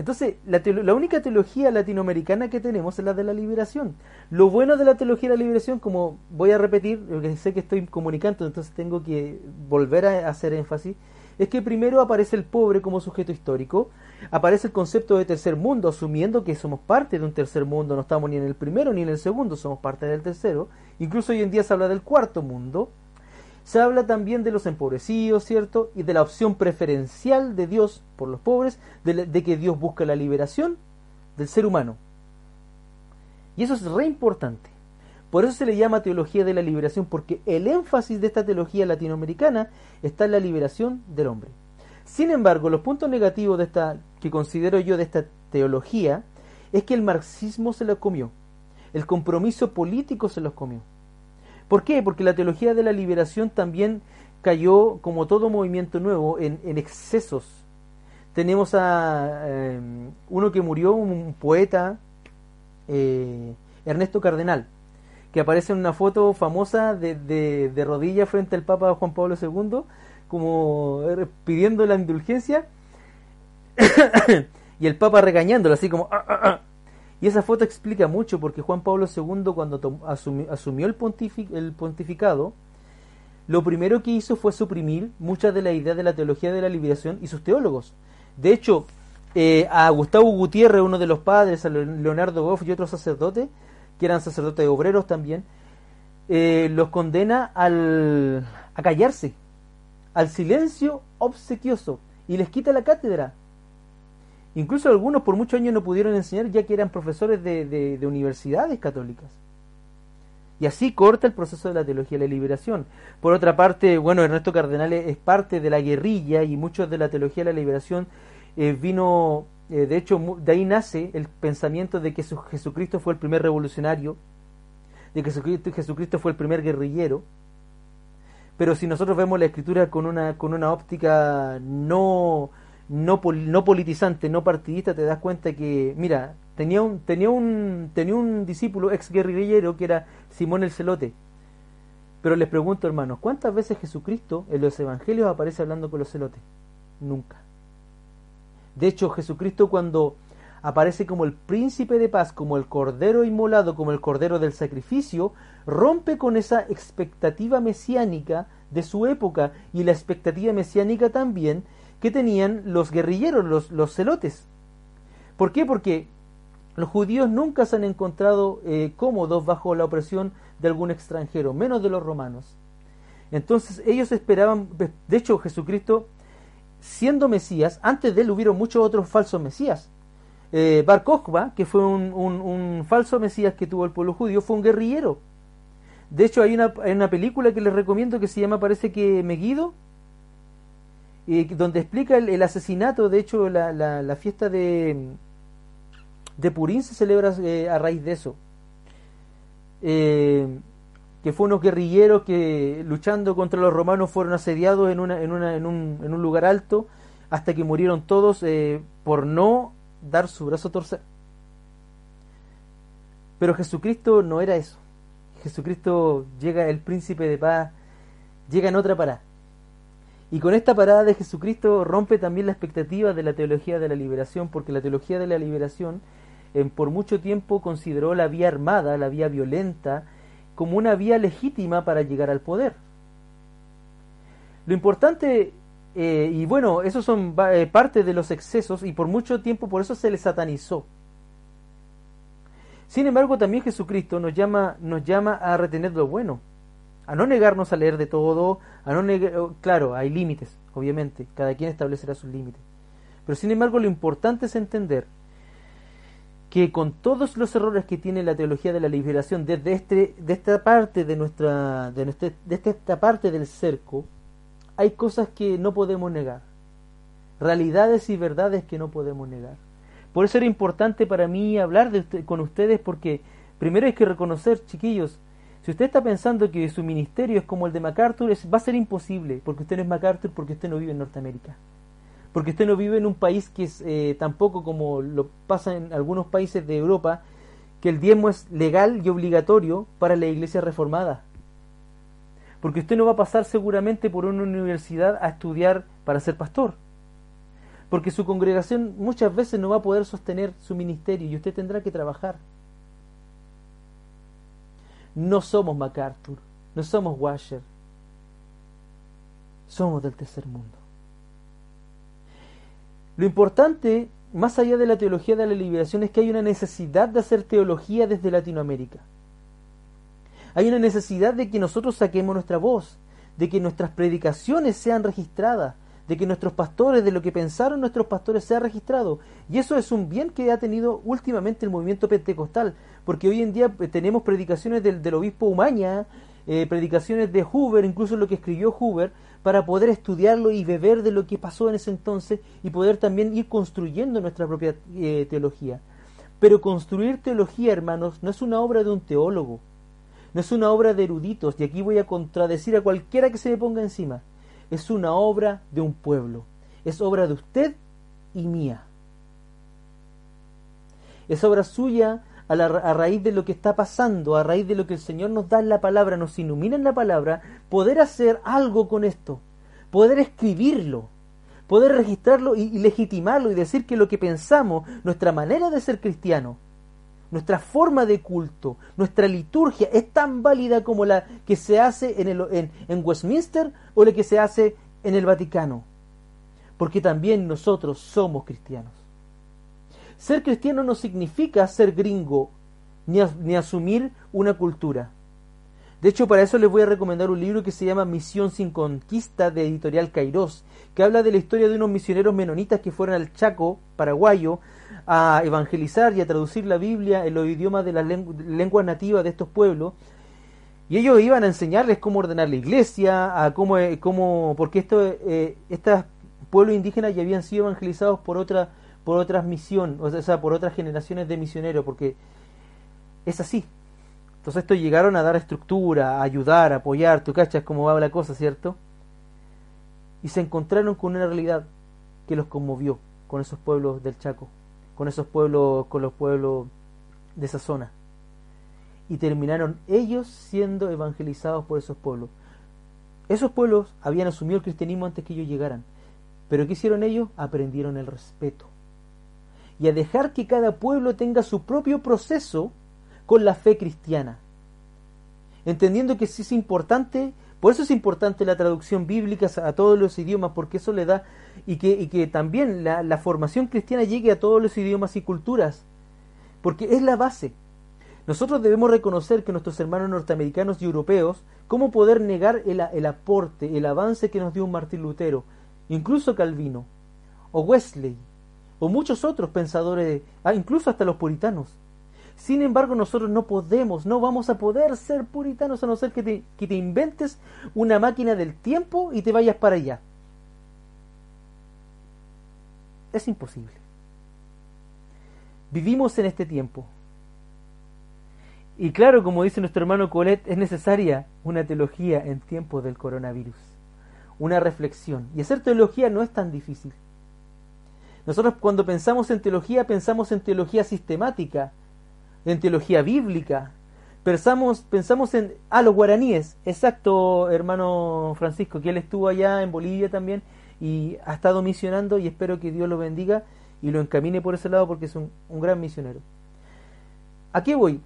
Entonces, la, la, única teología latinoamericana que tenemos es la de la liberación. Lo bueno de la teología de la liberación, como voy a repetir, porque sé que estoy comunicando, entonces tengo que volver a hacer énfasis, es que primero aparece el pobre como sujeto histórico, aparece el concepto de tercer mundo, asumiendo que somos parte de un tercer mundo, no estamos ni en el primero ni en el segundo, somos parte del tercero. Incluso hoy en día se habla del cuarto mundo. Se habla también de los empobrecidos, ¿cierto? Y de la opción preferencial de Dios por los pobres, de, que Dios busca la liberación del ser humano. Y eso es re importante. Por eso se le llama teología de la liberación, porque el énfasis de esta teología latinoamericana está en la liberación del hombre. Sin embargo, los puntos negativos de esta, que considero yo de esta teología es que el marxismo se lo comió, el compromiso político se los comió. ¿Por qué? Porque la teología de la liberación también cayó, como todo movimiento nuevo, en, excesos. Tenemos a eh, uno que murió, un poeta, eh, Ernesto Cardenal, que aparece en una foto famosa de, de, de rodillas frente al Papa Juan Pablo II como eh, pidiendo la indulgencia y el Papa regañándolo, así como... Ah, ah, ah". Y esa foto explica mucho porque Juan Pablo II cuando asumió, el, el pontificado, lo primero que hizo fue suprimir muchas de las ideas de la teología de la liberación y sus teólogos. De hecho, eh, a Gustavo Gutiérrez, uno de los padres, a Leonardo Goff y otros sacerdotes, que eran sacerdotes obreros también, eh, los condena al, a callarse, al silencio obsequioso y les quita la cátedra. Incluso algunos por muchos años no pudieron enseñar ya que eran profesores de, universidades católicas. Y así corta el proceso de la teología de la liberación. Por otra parte, bueno, Ernesto Cardenales es parte de la guerrilla y muchos de la teología de la liberación eh, vino, eh, de hecho, de ahí nace el pensamiento de que Jesucristo fue el primer revolucionario, de que Jesucristo fue el primer guerrillero, pero si nosotros vemos la escritura con una, con una óptica no, no, no politizante, no partidista, te das cuenta que, mira, tenía un, tenía un, tenía un discípulo ex guerrillero que era Simón el Celote. Pero les pregunto, hermanos, ¿cuántas veces Jesucristo en los evangelios aparece hablando con los celotes? Nunca. De hecho, Jesucristo cuando aparece como el príncipe de paz, como el cordero inmolado, como el cordero del sacrificio, rompe con esa expectativa mesiánica de su época y la expectativa mesiánica también que tenían los guerrilleros, los, los celotes. ¿Por qué? Porque los judíos nunca se han encontrado eh, cómodos bajo la opresión de algún extranjero, menos de los romanos. Entonces ellos esperaban, de hecho Jesucristo, siendo Mesías, antes de él hubieron muchos otros falsos Mesías. Eh, Bar Kokhba, que fue un, un, falso Mesías que tuvo el pueblo judío, fue un guerrillero. De hecho, hay una, hay una película que les recomiendo que se llama, parece que Meguido, donde explica el, asesinato. De hecho, la, fiesta de, Purín se celebra eh, a raíz de eso. Eh, que fue unos guerrilleros que luchando contra los romanos fueron asediados en, un, lugar alto hasta que murieron todos por no dar su brazo a torcer. Pero Jesucristo no era eso. Jesucristo llega, el príncipe de paz, llega en otra parada. Y con esta parada de Jesucristo rompe también la expectativa de la teología de la liberación, porque la teología de la liberación por mucho tiempo consideró la vía armada, la vía violenta, como una vía legítima para llegar al poder. Lo importante eh, y bueno, esos son eh, parte de los excesos y por mucho tiempo por eso se le satanizó. Sin embargo, también Jesucristo nos llama, nos llama a retener lo bueno, a no negarnos a leer de todo, a no negar, oh, claro, hay límites, obviamente, cada quien establecerá sus límites. Pero sin embargo, lo importante es entender que con todos los errores que tiene la teología de la liberación desde este, de esta parte de nuestra, de, nuestra, de esta parte del cerco, hay cosas que no podemos negar. realidades y verdades que no podemos negar. Por eso era importante para mí hablar de con ustedes porque primero hay que reconocer, chiquillos, si usted está pensando que su ministerio es como el de MacArthur, va a ser imposible, porque usted no es MacArthur, porque usted no vive en Norteamérica. Porque usted no vive en un país que es eh, tampoco como lo pasa en algunos países de Europa, que el diezmo es legal y obligatorio para la iglesia reformada. Porque usted no va a pasar seguramente por una universidad a estudiar para ser pastor. Porque su congregación muchas veces no va a poder sostener su ministerio y usted tendrá que trabajar. No somos MacArthur, no somos Washer, somos del tercer mundo. Lo importante, más allá de la teología de la liberación, es que hay una necesidad de hacer teología desde Latinoamérica. Hay una necesidad de que nosotros saquemos nuestra voz, de que nuestras predicaciones sean registradas, de que nuestros pastores, de lo que pensaron nuestros pastores, sea registrado. Y eso es un bien que ha tenido últimamente el movimiento pentecostal, porque hoy en día eh, tenemos predicaciones del, obispo Umaña, eh, predicaciones de Hoover, incluso lo que escribió Hoover, para poder estudiarlo y beber de lo que pasó en ese entonces y poder también ir construyendo nuestra propia eh, teología. Pero construir teología, hermanos, no es una obra de un teólogo, no es una obra de eruditos, y aquí voy a contradecir a cualquiera que se me ponga encima es una obra de un pueblo, es obra de usted y mía. Es obra suya a, raíz de lo que está pasando, a raíz de lo que el Señor nos da en la palabra, nos ilumina en la palabra, poder hacer algo con esto, poder escribirlo, poder registrarlo y legitimarlo y decir que lo que pensamos, nuestra manera de ser cristiano, nuestra forma de culto, nuestra liturgia es tan válida como la que se hace en, el, en, Westminster o la que se hace en el Vaticano. Porque también nosotros somos cristianos. Ser cristiano no significa ser gringo ni, ni asumir una cultura. De hecho, para eso les voy a recomendar un libro que se llama Misión sin Conquista de Editorial Kairos, que habla de la historia de unos misioneros menonitas que fueron al Chaco, paraguayo, a evangelizar y a traducir la Biblia en los idiomas de las lenguas nativas de estos pueblos. Y ellos iban a enseñarles cómo ordenar la iglesia, a cómo, eh, cómo porque esto, eh, estos pueblos indígenas ya habían sido evangelizados por otra, por otras misión, o sea, por otras generaciones de misioneros, porque es así. Entonces estos llegaron a dar estructura, a ayudar, a apoyar, tú cachas cómo va la cosa, ¿cierto? Y se encontraron con una realidad que los conmovió con esos pueblos del Chaco con esos pueblos, con los pueblos de esa zona. Y terminaron ellos siendo evangelizados por esos pueblos. Esos pueblos habían asumido el cristianismo antes que ellos llegaran. Pero ¿qué hicieron ellos? Aprendieron el respeto. Y a dejar que cada pueblo tenga su propio proceso con la fe cristiana. Entendiendo que sí es importante por eso es importante la traducción bíblica a todos los idiomas, porque eso le da, y que, también la, la formación cristiana llegue a todos los idiomas y culturas, porque es la base. Nosotros debemos reconocer que nuestros hermanos norteamericanos y europeos, ¿cómo poder negar el, el, aporte, el avance que nos dio un Martín Lutero, incluso Calvino, o Wesley, o muchos otros pensadores, ah, incluso hasta los puritanos? Sin embargo, nosotros no podemos, no vamos a poder ser puritanos a no ser que te, que te inventes una máquina del tiempo y te vayas para allá. Es imposible. Vivimos en este tiempo. Y claro, como dice nuestro hermano Colette, es necesaria una teología en tiempos del coronavirus. Una reflexión. Y hacer teología no es tan difícil. Nosotros cuando pensamos en teología pensamos en teología sistemática, en teología bíblica. Pensamos, pensamos en... Ah, los guaraníes. Exacto, hermano Francisco, que él estuvo allá en Bolivia también y ha estado misionando y espero que Dios lo bendiga y lo encamine por ese lado porque es un, un gran misionero. ¿A qué voy?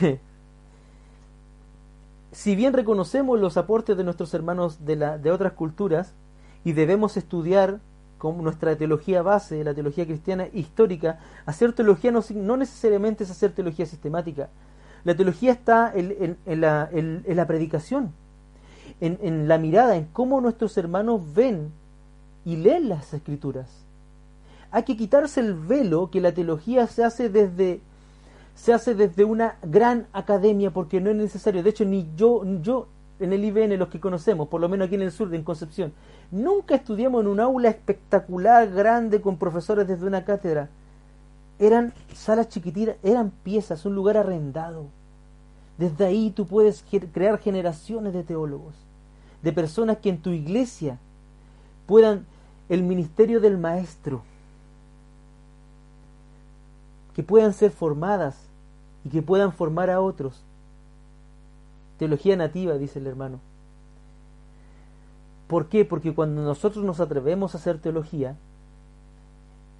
si bien reconocemos los aportes de nuestros hermanos de, la, de otras culturas y debemos estudiar como nuestra teología base, la teología cristiana histórica, hacer teología no, no necesariamente es hacer teología sistemática. La teología está en, la, en la, predicación, en, la mirada, en cómo nuestros hermanos ven y leen las escrituras. Hay que quitarse el velo que la teología se hace desde se hace desde una gran academia porque no es necesario. De hecho, ni yo, yo en el IBN, los que conocemos, por lo menos aquí en el sur, en Concepción, nunca estudiamos en un aula espectacular, grande, con profesores desde una cátedra. Eran salas chiquititas, eran piezas, un lugar arrendado. Desde ahí tú puedes crear generaciones de teólogos, de personas que en tu iglesia puedan el ministerio del maestro, que puedan ser formadas y que puedan formar a otros. Teología nativa, dice el hermano. ¿Por qué? Porque cuando nosotros nos atrevemos a hacer teología,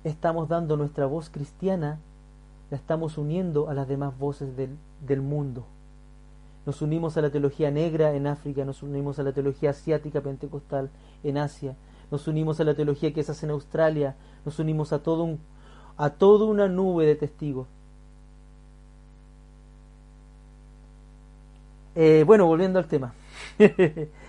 estamos dando nuestra voz cristiana, la estamos uniendo a las demás voces del, del mundo. Nos unimos a la teología negra en África, nos unimos a la teología asiática pentecostal en Asia, nos unimos a la teología que se hace en Australia, nos unimos a todo un, a toda una nube de testigos. Eh, bueno, volviendo al tema.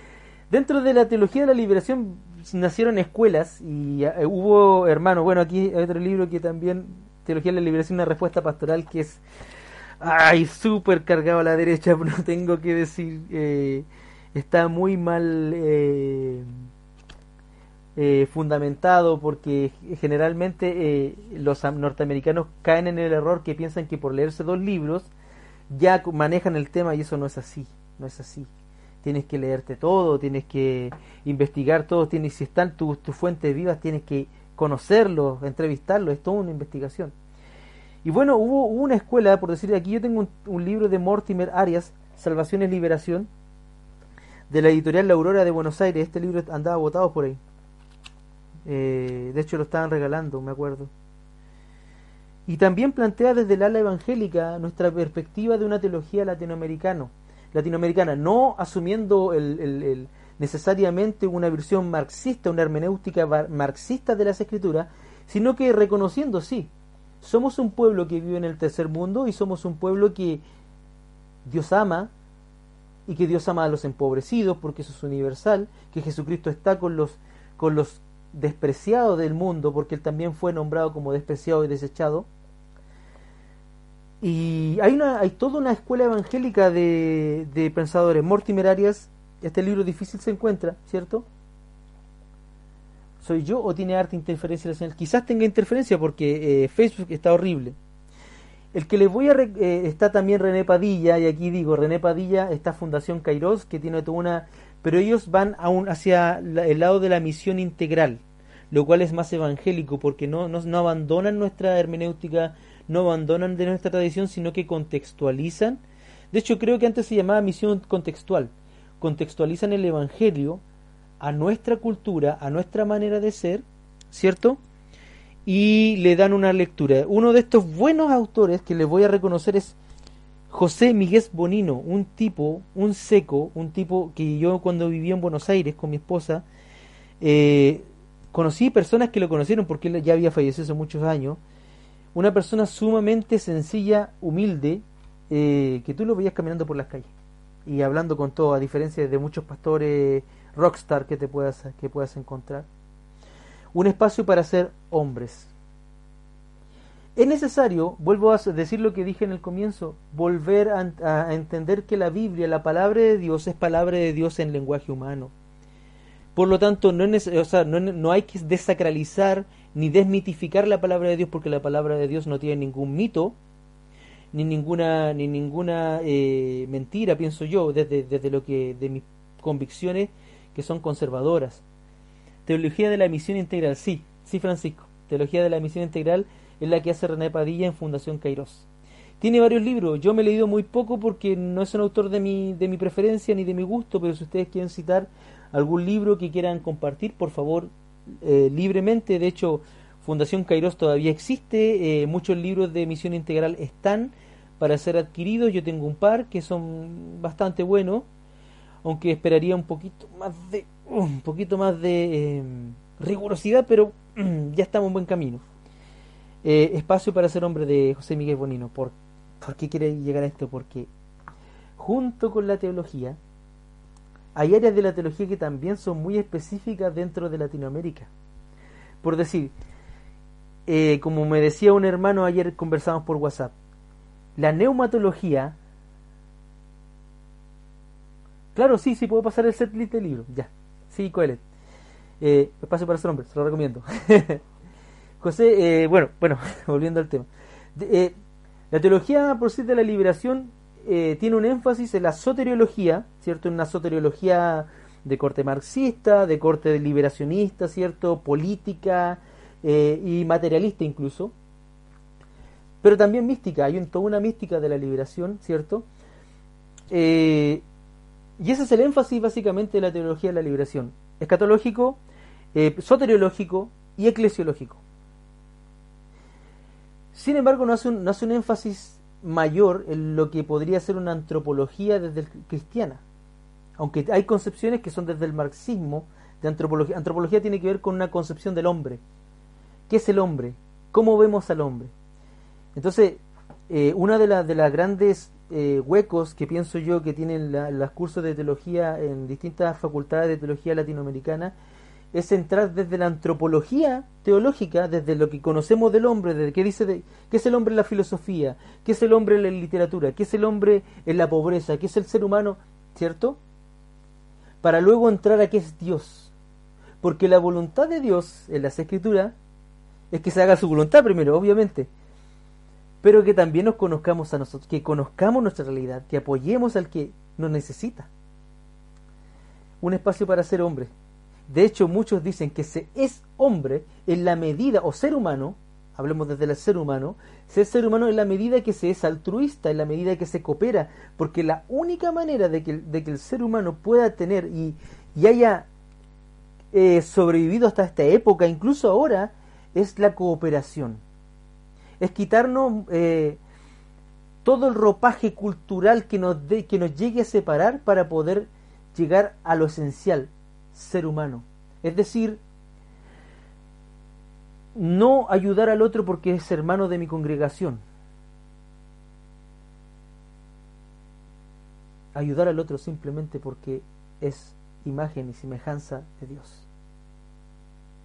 Dentro de la teología de la liberación nacieron escuelas y eh, hubo, hermanos, bueno, aquí hay otro libro que también, Teología de la Liberación, una respuesta pastoral que es, ay, súper cargado a la derecha, no tengo que decir, eh, está muy mal eh, fundamentado porque generalmente eh, los norteamericanos caen en el error que piensan que por leerse dos libros ya manejan el tema y eso no es así, no es así. Tienes que leerte todo, tienes que investigar todo, tienes, si están tus, fuentes vivas, tienes que conocerlos, entrevistarlos, es toda una investigación. Y bueno, hubo, una escuela, por decir aquí, yo tengo un, libro de Mortimer Arias, Salvación y Liberación, de la editorial La Aurora de Buenos Aires. Este libro andaba votado por ahí. Eh, de hecho lo estaban regalando, me acuerdo. Y también plantea desde el ala evangélica nuestra perspectiva de una teología latinoamericana, latinoamericana no asumiendo el, necesariamente una versión marxista, una hermenéutica marxista de las escrituras, sino que reconociendo, sí, somos un pueblo que vive en el tercer mundo y somos un pueblo que Dios ama y que Dios ama a los empobrecidos porque eso es universal, que Jesucristo está con los, con los despreciado del mundo, porque él también fue nombrado como despreciado y desechado. Y hay, una, hay toda una escuela evangélica de, de pensadores. Mortimer Arias, este libro difícil se encuentra, ¿cierto? ¿Soy yo o tiene arte interferencia Quizás tenga interferencia porque eh, Facebook está horrible. El que les voy a... Eh, está también René Padilla, y aquí digo, René Padilla, está Fundación Kairos, que tiene toda una pero ellos van aún hacia el lado de la misión integral, lo cual es más evangélico porque no, no, abandonan nuestra hermenéutica, no abandonan de nuestra tradición, sino que contextualizan. De hecho, creo que antes se llamaba misión contextual. Contextualizan el Evangelio a nuestra cultura, a nuestra manera de ser, ¿cierto? Y le dan una lectura. Uno de estos buenos autores que les voy a reconocer es José Miguel Bonino, un tipo, un seco, un tipo que yo cuando vivía en Buenos Aires con mi esposa, eh, conocí personas que lo conocieron porque él ya había fallecido hace muchos años, una persona sumamente sencilla, humilde, eh, que tú lo veías caminando por las calles y hablando con todo, a diferencia de muchos pastores rockstar que te puedas, que puedas encontrar. Un espacio para ser hombres, es necesario, vuelvo a decir lo que dije en el comienzo, volver a, entender que la Biblia, la palabra de Dios, es palabra de Dios en lenguaje humano. Por lo tanto, no, es, no, hay que desacralizar ni desmitificar la palabra de Dios porque la palabra de Dios no tiene ningún mito, ni ninguna, ni ninguna eh, mentira, pienso yo, desde, desde lo que, de mis convicciones que son conservadoras. Teología de la misión integral, sí, sí Francisco. Teología de la misión integral es la que hace René Padilla en Fundación Kairos. Tiene varios libros, yo me he leído muy poco porque no es un autor de mi, de mi preferencia ni de mi gusto, pero si ustedes quieren citar algún libro que quieran compartir, por favor, eh, libremente. De hecho, Fundación Kairos todavía existe, eh, muchos libros de misión integral están para ser adquiridos, yo tengo un par que son bastante buenos, aunque esperaría un poquito más de, un poquito más de eh, rigurosidad, pero ya estamos en buen camino. Espacio para ser hombre de José Miguel Bonino. ¿Por, ¿Por qué quiere llegar a esto? Porque junto con la teología, hay áreas de la teología que también son muy específicas dentro de Latinoamérica. Por decir, eh, como me decía un hermano ayer, conversamos por WhatsApp, la neumatología, Claro, sí, sí, puedo pasar el setlist del libro. Ya. Sí, Coelet. Eh, espacio para ser hombre, se lo recomiendo. José, eh, bueno, bueno, volviendo al tema. Eh, la teología sí de la liberación eh, tiene un énfasis en la soteriología, ¿cierto? En una soteriología de corte marxista, de corte liberacionista, ¿cierto? Política y materialista incluso. Pero también mística, hay toda una mística de la liberación, ¿cierto? y ese es el énfasis básicamente de la teología de la liberación. Escatológico, soteriológico y eclesiológico. Sin embargo, no un, no hace un énfasis mayor en lo que podría ser una antropología desde el cristiana. Aunque hay concepciones que son desde el marxismo de antropología. Antropología tiene que ver con una concepción del hombre. ¿Qué es el hombre? ¿Cómo vemos al hombre? Entonces, eh, una de, las de las grandes eh, huecos que pienso yo que tienen los cursos de teología en distintas facultades de teología latinoamericana es entrar desde la antropología teológica, desde lo que conocemos del hombre, desde qué dice de, qué es el hombre en la filosofía, qué es el hombre en la literatura, qué es el hombre en la pobreza, qué es el ser humano, ¿cierto? Para luego entrar a qué es Dios. Porque la voluntad de Dios en las escrituras es que se haga su voluntad primero, obviamente. Pero que también nos conozcamos a nosotros, que conozcamos nuestra realidad, que apoyemos al que nos necesita. Un espacio para ser hombre, de hecho, muchos dicen que se es hombre en la medida, o ser humano, hablemos desde el ser humano, se es ser humano en la medida que se es altruista, en la medida que se coopera, porque la única manera de que, de que el ser humano pueda tener y, haya eh, sobrevivido hasta esta época, incluso ahora, es la cooperación. Es quitarnos eh, todo el ropaje cultural que nos, de, que nos llegue a separar para poder llegar a lo esencial, ser humano. Es decir, no ayudar al otro porque es hermano de mi congregación. Ayudar al otro simplemente porque es imagen y semejanza de Dios.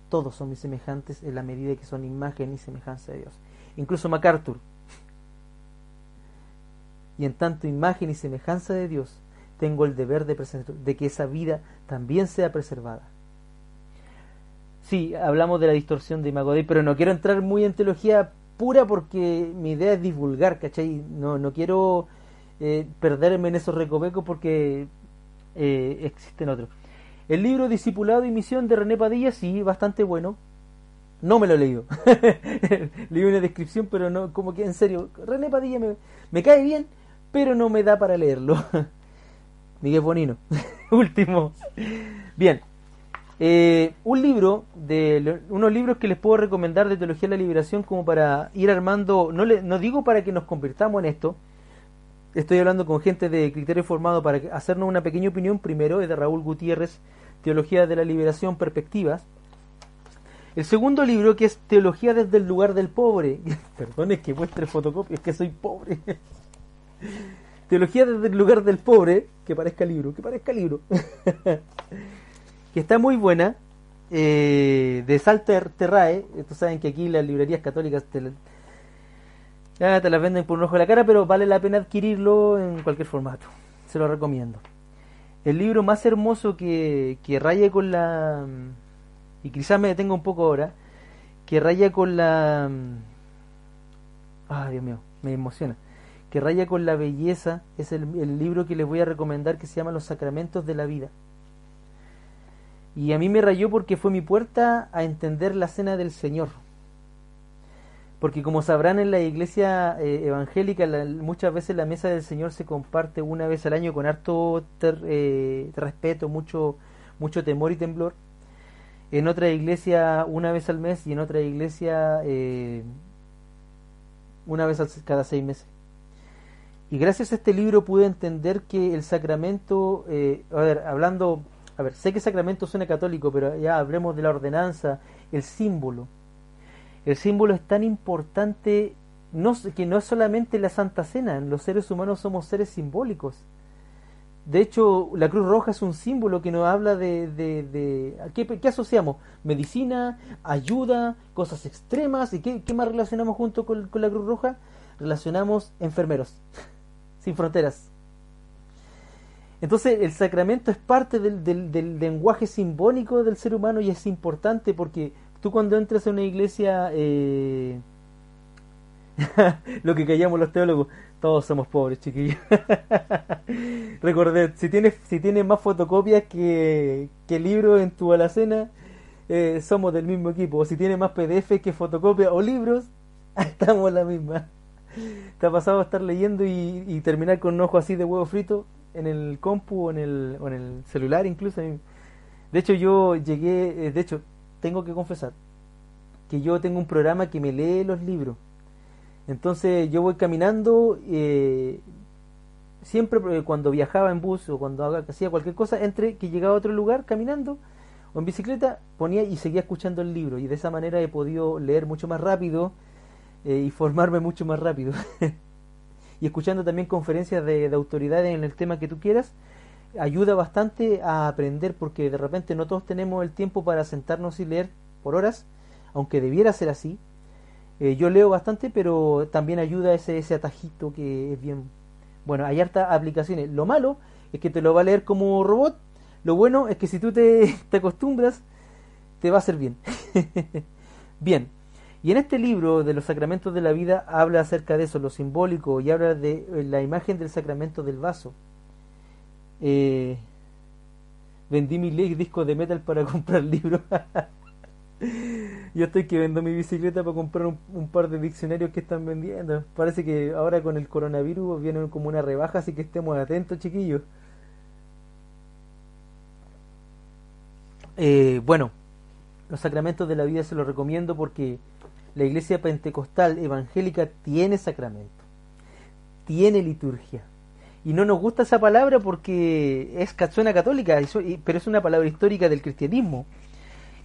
Todos son mis semejantes en la medida que son imagen y semejanza de Dios. Incluso MacArthur. Y en tanto imagen y semejanza de Dios, tengo el deber de, de que esa vida también sea preservada. Sí, hablamos de la distorsión de Imagodei, pero no quiero entrar muy en teología pura porque mi idea es divulgar, ¿cachai? No, no quiero eh, perderme en esos recovecos porque eh, existen otros. El libro Discipulado y Misión de René Padilla, sí, bastante bueno. No me lo he leído. Leí una descripción, pero no, como que en serio, René Padilla me, me cae bien, pero no me da para leerlo. Miguel Bonino. Último. Bien. Eh, un libro, de unos libros que les puedo recomendar de Teología de la Liberación como para ir armando, no, le, no digo para que nos convirtamos en esto, estoy hablando con gente de criterio formado para hacernos una pequeña opinión primero, es de Raúl Gutiérrez, Teología de la Liberación, Perspectivas. El segundo libro que es Teología desde el lugar del pobre, perdone que muestre fotocopias, que soy pobre. Teología desde el lugar del pobre, que parezca libro, que parezca libro. que está muy buena, eh, de Salter Terrae. Ustedes saben que aquí las librerías católicas te, te las venden por un ojo de la cara, pero vale la pena adquirirlo en cualquier formato. Se lo recomiendo. El libro más hermoso que, que raya con la... Y quizás me detengo un poco ahora. Que raya con la... Ah, Dios mío, me emociona que raya con la belleza es el, libro que les voy a recomendar que se llama Los Sacramentos de la Vida. Y a mí me rayó porque fue mi puerta a entender la cena del Señor. Porque como sabrán en la iglesia eh, evangélica muchas veces la mesa del Señor se comparte una vez al año con harto eh, respeto, mucho, mucho temor y temblor. En otra iglesia una vez al mes y en otra iglesia eh, una vez cada seis meses. Y gracias a este libro pude entender que el sacramento, eh, a ver, hablando, a ver, sé que sacramento suena católico, pero ya hablemos de la ordenanza, el símbolo. El símbolo es tan importante no, que no es solamente la Santa Cena, los seres humanos somos seres simbólicos. De hecho, la Cruz Roja es un símbolo que nos habla de... de, de ¿qué, asociamos? Medicina, ayuda, cosas extremas. ¿Y qué, más relacionamos junto con, con la Cruz Roja? Relacionamos enfermeros sin fronteras. Entonces el sacramento es parte del, del, lenguaje simbólico del ser humano y es importante porque tú cuando entras a una iglesia, eh, lo que callamos los teólogos, todos somos pobres, chiquillos. Recordad, si tienes, si tienes más fotocopias que, que libros en tu alacena, eh, somos del mismo equipo. O si tienes más PDF que fotocopias o libros, estamos la misma. ¿Te ha pasado estar leyendo y, terminar con un ojo así de huevo frito en el compu o en el, o en el celular incluso? De hecho, yo llegué, eh, de hecho, tengo que confesar que yo tengo un programa que me lee los libros. Entonces yo voy caminando, eh, siempre eh, cuando viajaba en bus o cuando hacía cualquier cosa, entre que llegaba a otro lugar caminando o en bicicleta, ponía y seguía escuchando el libro. Y de esa manera he podido leer mucho más rápido eh, y formarme mucho más rápido. y escuchando también conferencias de, autoridades en el tema que tú quieras, ayuda bastante a aprender porque de repente no todos tenemos el tiempo para sentarnos y leer por horas, aunque debiera ser así eh, yo leo bastante, pero también ayuda ese, ese atajito que es bien... Bueno, hay hartas aplicaciones. Lo malo es que te lo va a leer como robot. Lo bueno es que si tú te, te acostumbras, te va a hacer bien. bien. Y en este libro de los sacramentos de la vida habla acerca de eso, lo simbólico, y habla de eh, la imagen del sacramento del vaso. Eh, vendí mi disco de metal para comprar libros. Yo estoy que vendo mi bicicleta para comprar un, par de diccionarios que están vendiendo. Parece que ahora con el coronavirus viene como una rebaja, así que estemos atentos, chiquillos. Eh, bueno, los sacramentos de la vida se los recomiendo porque la iglesia pentecostal evangélica tiene sacramento, tiene liturgia. Y no nos gusta esa palabra porque es suena católica, pero es una palabra histórica del cristianismo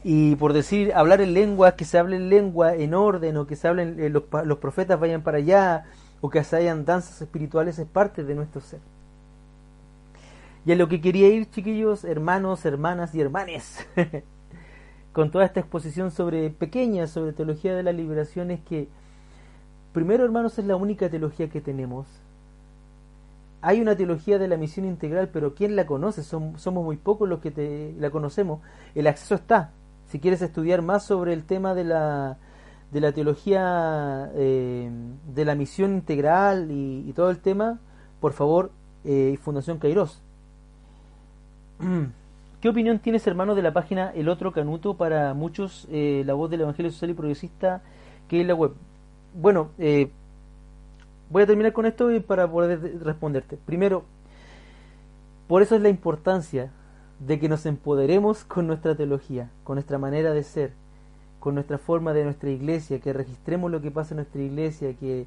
y por decir hablar en lengua, que se hable en lengua en orden o que se hablen eh, los, los, profetas vayan para allá o que se hayan danzas espirituales es parte de nuestro ser. Y a lo que quería ir, chiquillos, hermanos, hermanas y hermanes, con toda esta exposición sobre pequeña, sobre teología de la liberación, es que primero, hermanos, es la única teología que tenemos. Hay una teología de la misión integral, pero ¿quién la conoce? somos muy pocos los que te, la conocemos. El acceso está, si quieres estudiar más sobre el tema de la, de la teología eh, de la misión integral y, todo el tema, por favor, eh, Fundación Kairos. ¿Qué opinión tienes, hermano, de la página El Otro Canuto para muchos, eh, la voz del Evangelio Social y Progresista, que es la web? Bueno, voy a terminar con esto para poder responderte. Primero, por eso es la importancia de que nos empoderemos con nuestra teología, con nuestra manera de ser, con nuestra forma de nuestra iglesia, que registremos lo que pasa en nuestra iglesia, que,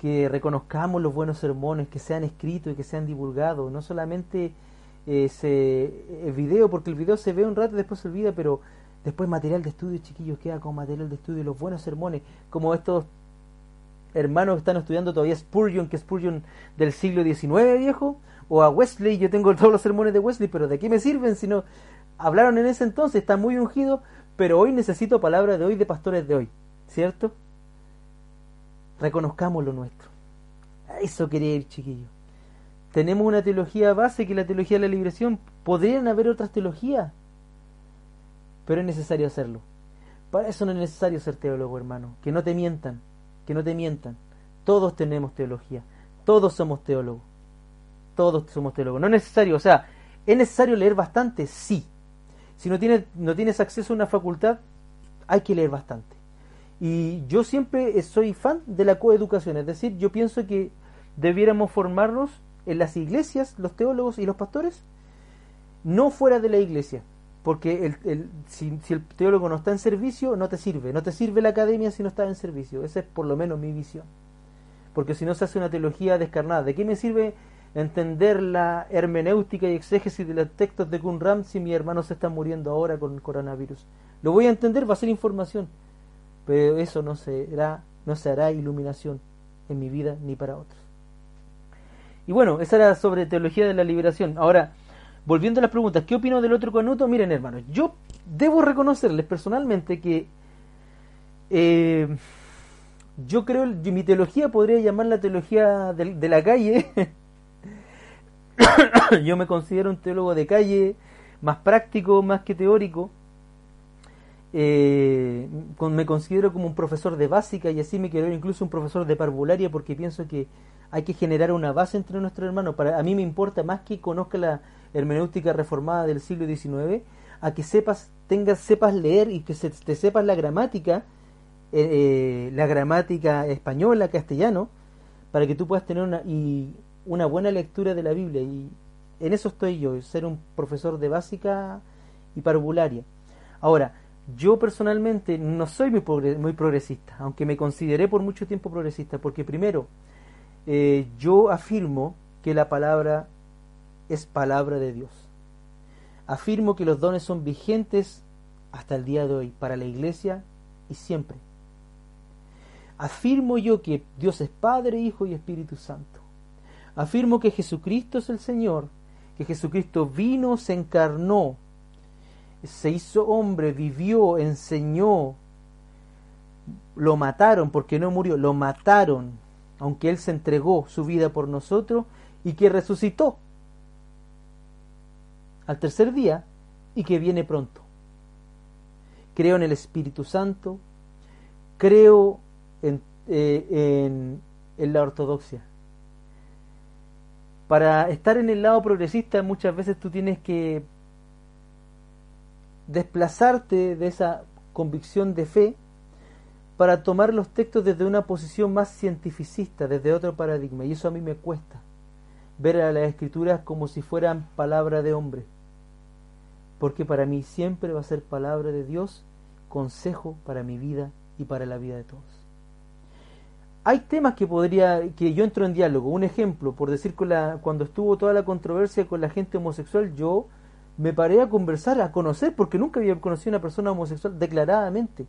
que reconozcamos los buenos sermones, que sean escritos y que sean divulgados, no solamente ese eh, video, porque el video se ve un rato y después se olvida, pero después material de estudio, chiquillos, queda como material de estudio, los buenos sermones, como estos hermanos que están estudiando todavía Spurgeon, que Spurgeon del siglo XIX, viejo, o a Wesley, yo tengo todos los sermones de Wesley, pero ¿de qué me sirven si no hablaron en ese entonces, están muy ungidos, pero hoy necesito palabras de hoy de pastores de hoy, ¿cierto? Reconozcamos lo nuestro. A eso quería ir, chiquillo. Tenemos una teología base que es la teología de la liberación. Podrían haber otras teologías, pero es necesario hacerlo. Para eso no es necesario ser teólogo, hermano. Que no te mientan, que no te mientan. Todos tenemos teología, todos somos teólogos todos somos teólogos. No es necesario, o sea, ¿es necesario leer bastante? Sí. Si no tienes, no tienes acceso a una facultad, hay que leer bastante. Y yo siempre soy fan de la coeducación, es decir, yo pienso que debiéramos formarnos en las iglesias, los teólogos y los pastores, no fuera de la iglesia. Porque el, si, si, el teólogo no está en servicio, no te sirve. No te sirve la academia si no está en servicio. Esa es por lo menos mi visión. Porque si no se hace una teología descarnada, ¿de qué me sirve entender la hermenéutica y exégesis de los textos de Qumran si mi hermano se está muriendo ahora con el coronavirus. Lo voy a entender, va a ser información, pero eso no será, no se hará iluminación en mi vida ni para otros. Y bueno, esa era sobre teología de la liberación. Ahora, volviendo a las preguntas, ¿qué opino del otro canuto? Miren, hermanos, yo debo reconocerles personalmente que eh, yo creo, mi teología podría llamar la teología de la calle, yo me considero un teólogo de calle, más práctico, más que teórico. Eh, me considero como un profesor de básica y así me quiero incluso un profesor de parvularia porque pienso que hay que generar una base entre nuestros hermanos. Para, a mí me importa más que conozca la hermenéutica reformada del siglo XIX, a que sepas, tengas, sepas leer y que se, te sepas la gramática, eh, eh, la gramática española, castellano, para que tú puedas tener una, y una buena lectura de la Biblia. Y en eso estoy yo, ser un profesor de básica y parvularia. Ahora, yo personalmente no soy muy, progresista, aunque me consideré por mucho tiempo progresista, porque primero, eh, yo afirmo que la palabra es palabra de Dios. Afirmo que los dones son vigentes hasta el día de hoy para la iglesia y siempre. Afirmo yo que Dios es Padre, Hijo y Espíritu Santo. Afirmo que Jesucristo es el Señor, que Jesucristo vino, se encarnó, se hizo hombre, vivió, enseñó, lo mataron porque no murió, lo mataron, aunque Él se entregó su vida por nosotros y que resucitó al tercer día y que viene pronto. Creo en el Espíritu Santo, creo en, eh, en la ortodoxia. Para estar en el lado progresista muchas veces tú tienes que desplazarte de esa convicción de fe para tomar los textos desde una posición más cientificista, desde otro paradigma. Y eso a mí me cuesta, ver a las escrituras como si fueran palabra de hombre. Porque para mí siempre va a ser palabra de Dios, consejo para mi vida y para la vida de todos. Hay temas que podría, que yo entro en diálogo. Un ejemplo, por decir, con cuando estuvo toda la controversia con la gente homosexual, yo me paré a conversar, a conocer, porque nunca había conocido a una persona homosexual declaradamente.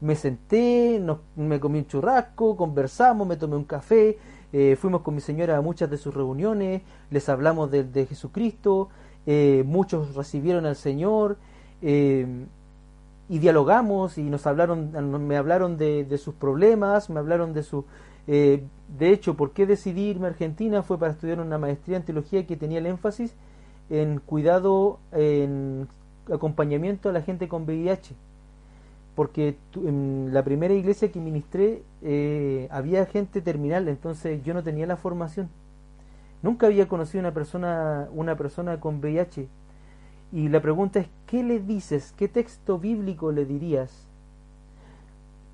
Me senté, me comí un churrasco, conversamos, me tomé un café, eh, fuimos con mi señora a muchas de sus reuniones, les hablamos de, Jesucristo, eh, muchos recibieron al Señor eh, y dialogamos y nos hablaron, me hablaron de, de sus problemas, me hablaron de su... de hecho, ¿por qué decidí irme a Argentina? Fue para estudiar una maestría en teología que tenía el énfasis en cuidado, en acompañamiento a la gente con VIH. Porque en la primera iglesia que ministré eh, había gente terminal, entonces yo no tenía la formación. Nunca había conocido una persona, una persona con VIH. Y la pregunta es, ¿qué le dices? ¿Qué texto bíblico le dirías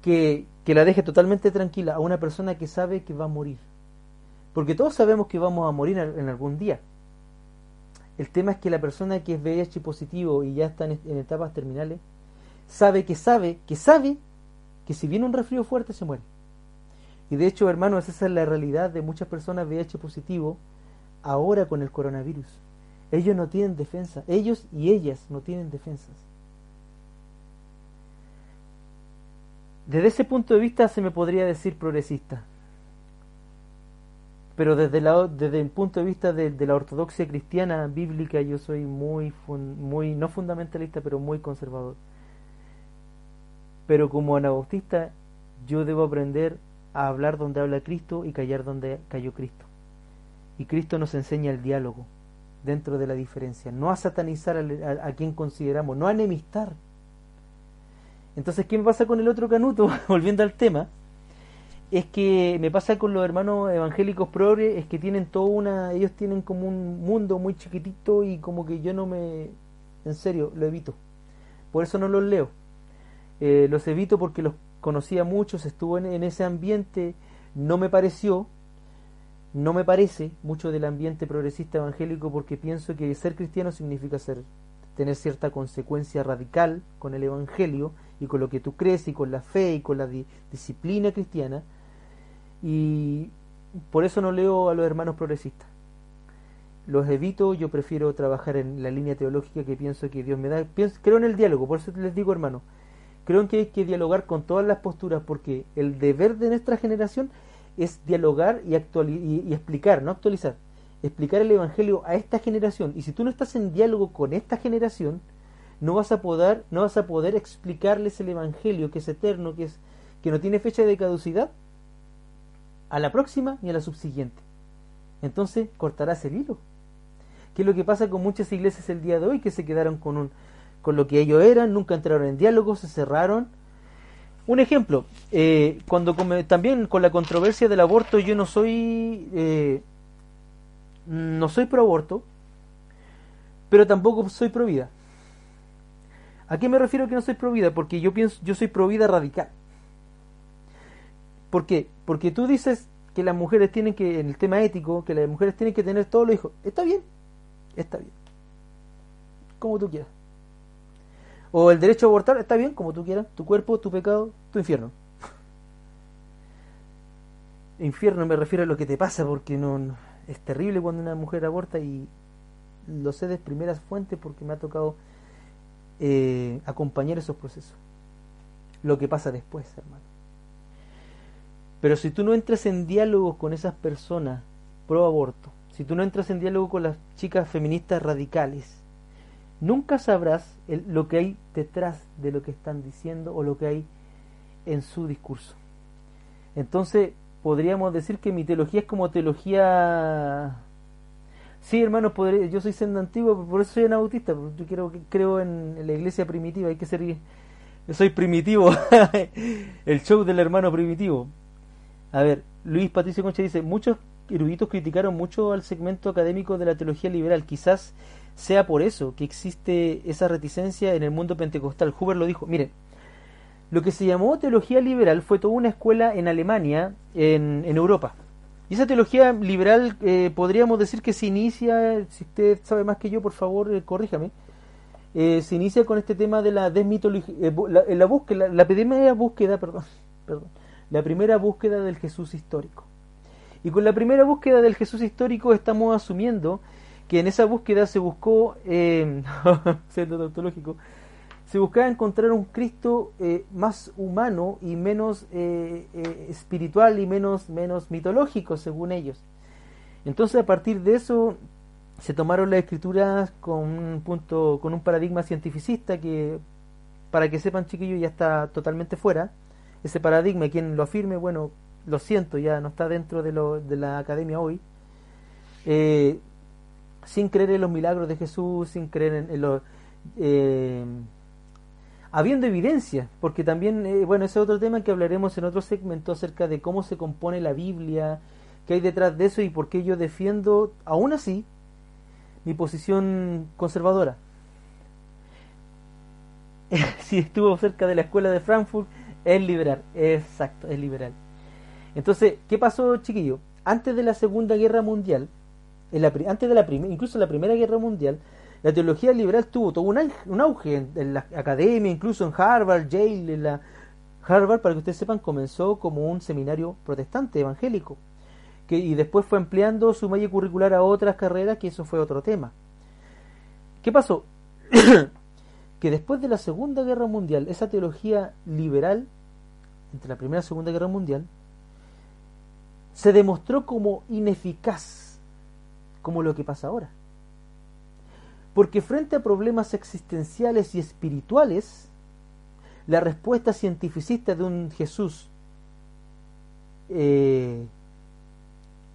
que, que la deje totalmente tranquila a una persona que sabe que va a morir? Porque todos sabemos que vamos a morir en algún día. El tema es que la persona que es VIH positivo y ya está en, etapas terminales, sabe que sabe, que sabe que si viene un resfrío fuerte se muere. Y de hecho, hermanos, esa es la realidad de muchas personas VIH positivo ahora con el coronavirus. Ellos no tienen defensa, ellos y ellas no tienen defensas. Desde ese punto de vista se me podría decir progresista, pero desde, la, desde el punto de vista de, la ortodoxia cristiana bíblica yo soy muy, muy, no fundamentalista, pero muy conservador. Pero como anabautista yo debo aprender a hablar donde habla Cristo y callar donde cayó Cristo. Y Cristo nos enseña el diálogo dentro de la diferencia, no a satanizar a, a quien consideramos, no a enemistar. Entonces, ¿qué pasa con el otro canuto? Volviendo al tema, es que me pasa con los hermanos evangélicos progres, es que tienen toda una, ellos tienen como un mundo muy chiquitito y como que yo no me, en serio, lo evito. Por eso no los leo. Eh, los evito porque los conocía muchos, estuvo en, ese ambiente, no me pareció, no me parece mucho del ambiente progresista evangélico porque pienso que ser cristiano significa ser tener cierta consecuencia radical con el evangelio y con lo que tú crees y con la fe y con la disciplina cristiana y por eso no leo a los hermanos progresistas. Los evito, yo prefiero trabajar en la línea teológica que pienso que Dios me da. creo en el diálogo, por eso les digo hermano, creo en que hay que dialogar con todas las posturas porque el deber de nuestra generación es dialogar y, y, explicar, no actualizar, explicar el Evangelio a esta generación. Y si tú no estás en diálogo con esta generación, no vas a poder, no vas a poder explicarles el Evangelio que es eterno, que es que no tiene fecha de caducidad, a la próxima ni a la subsiguiente. Entonces cortarás el hilo. ¿Qué es lo que pasa con muchas iglesias el día de hoy que se quedaron con, un, con lo que ellos eran, nunca entraron en diálogo, se cerraron? Un ejemplo, eh, cuando también con la controversia del aborto, yo no soy eh, no soy pro aborto, pero tampoco soy pro vida. ¿A qué me refiero que no soy pro vida? Porque yo pienso, yo soy pro vida radical. ¿Por qué? Porque tú dices que las mujeres tienen que, en el tema ético, que las mujeres tienen que tener todos los hijos. Está bien, está bien. Como tú quieras. O el derecho a abortar, está bien, como tú quieras. Tu cuerpo, tu pecado, tu infierno. infierno me refiero a lo que te pasa, porque no, es terrible cuando una mujer aborta y lo sé de primeras fuentes porque me ha tocado eh, acompañar esos procesos. Lo que pasa después, hermano. Pero si tú no entras en diálogo con esas personas pro aborto, si tú no entras en diálogo con las chicas feministas radicales, nunca sabrás lo que hay detrás de lo que están diciendo o lo que hay en su discurso. Entonces, podríamos decir que mi teología es como teología Sí, hermanos, yo soy siendo antiguo, por eso soy anabautista, yo creo, creo en la iglesia primitiva, hay que ser... Yo soy primitivo, el show del hermano primitivo. A ver, Luis Patricio Concha dice, muchos eruditos criticaron mucho al segmento académico de la teología liberal, quizás sea por eso que existe esa reticencia en el mundo pentecostal. Huber lo dijo, mire, lo que se llamó teología liberal fue toda una escuela en Alemania, en, Europa. Y esa teología liberal eh, podríamos decir que se inicia, si usted sabe más que yo, por favor, eh, corríjame, eh, se inicia con este tema de la desmitología, la, la, búsqueda, la, búsqueda, perdón, perdón, la primera búsqueda del Jesús histórico. Y con la primera búsqueda del Jesús histórico estamos asumiendo que en esa búsqueda se buscó, eh, tautológico, se buscaba encontrar un Cristo eh, más humano y menos eh, eh, espiritual y menos, menos mitológico, según ellos. Entonces, a partir de eso, se tomaron las escrituras con un punto, con un paradigma cientificista que, para que sepan, chiquillos, ya está totalmente fuera. Ese paradigma, quien lo afirme, bueno, lo siento, ya no está dentro de, lo, de la academia hoy. sin creer en los milagros de Jesús, sin creer en, los habiendo evidencia, porque también, eh, bueno, ese es otro tema que hablaremos en otro segmento acerca de cómo se compone la Biblia, qué hay detrás de eso y por qué yo defiendo, aún así, mi posición conservadora. si estuvo cerca de la escuela de Frankfurt, es liberal, exacto, es liberal. Entonces, ¿qué pasó, chiquillo? Antes de la Segunda Guerra Mundial, en la, antes de la incluso en la Primera Guerra Mundial, la teología liberal tuvo todo un, auge en, la academia, incluso en Harvard, Yale, en la Harvard, para que ustedes sepan, comenzó como un seminario protestante evangélico, que, y después fue empleando su malla curricular a otras carreras, que eso fue otro tema. ¿Qué pasó? que después de la Segunda Guerra Mundial, esa teología liberal, entre la Primera y Segunda Guerra Mundial, se demostró como ineficaz, como lo que pasa ahora. Porque frente a problemas existenciales y espirituales, la respuesta cientificista de un Jesús eh,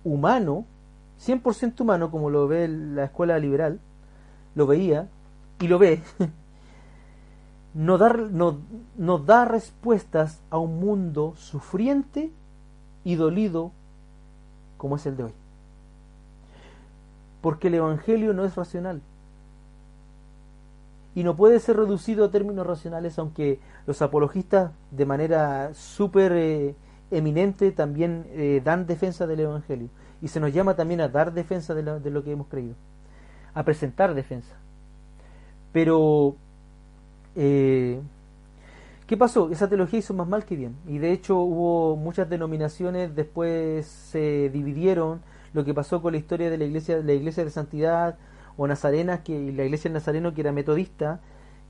humano, 100% humano, como lo ve la escuela liberal, lo veía y lo ve, no, no da respuestas a un mundo sufriente y dolido como es el de hoy. Porque el Evangelio no es racional y no puede ser reducido a términos racionales, aunque los apologistas de manera súper eh, eminente también eh, dan defensa del Evangelio. Y se nos llama también a dar defensa de, lo que hemos creído, a presentar defensa. Pero, eh, ¿qué pasó? Esa teología hizo más mal que bien. Y de hecho hubo muchas denominaciones, después se dividieron. Lo que pasó con la historia de la iglesia, la iglesia de santidad, o nazarenas, que la iglesia del Nazareno que era metodista,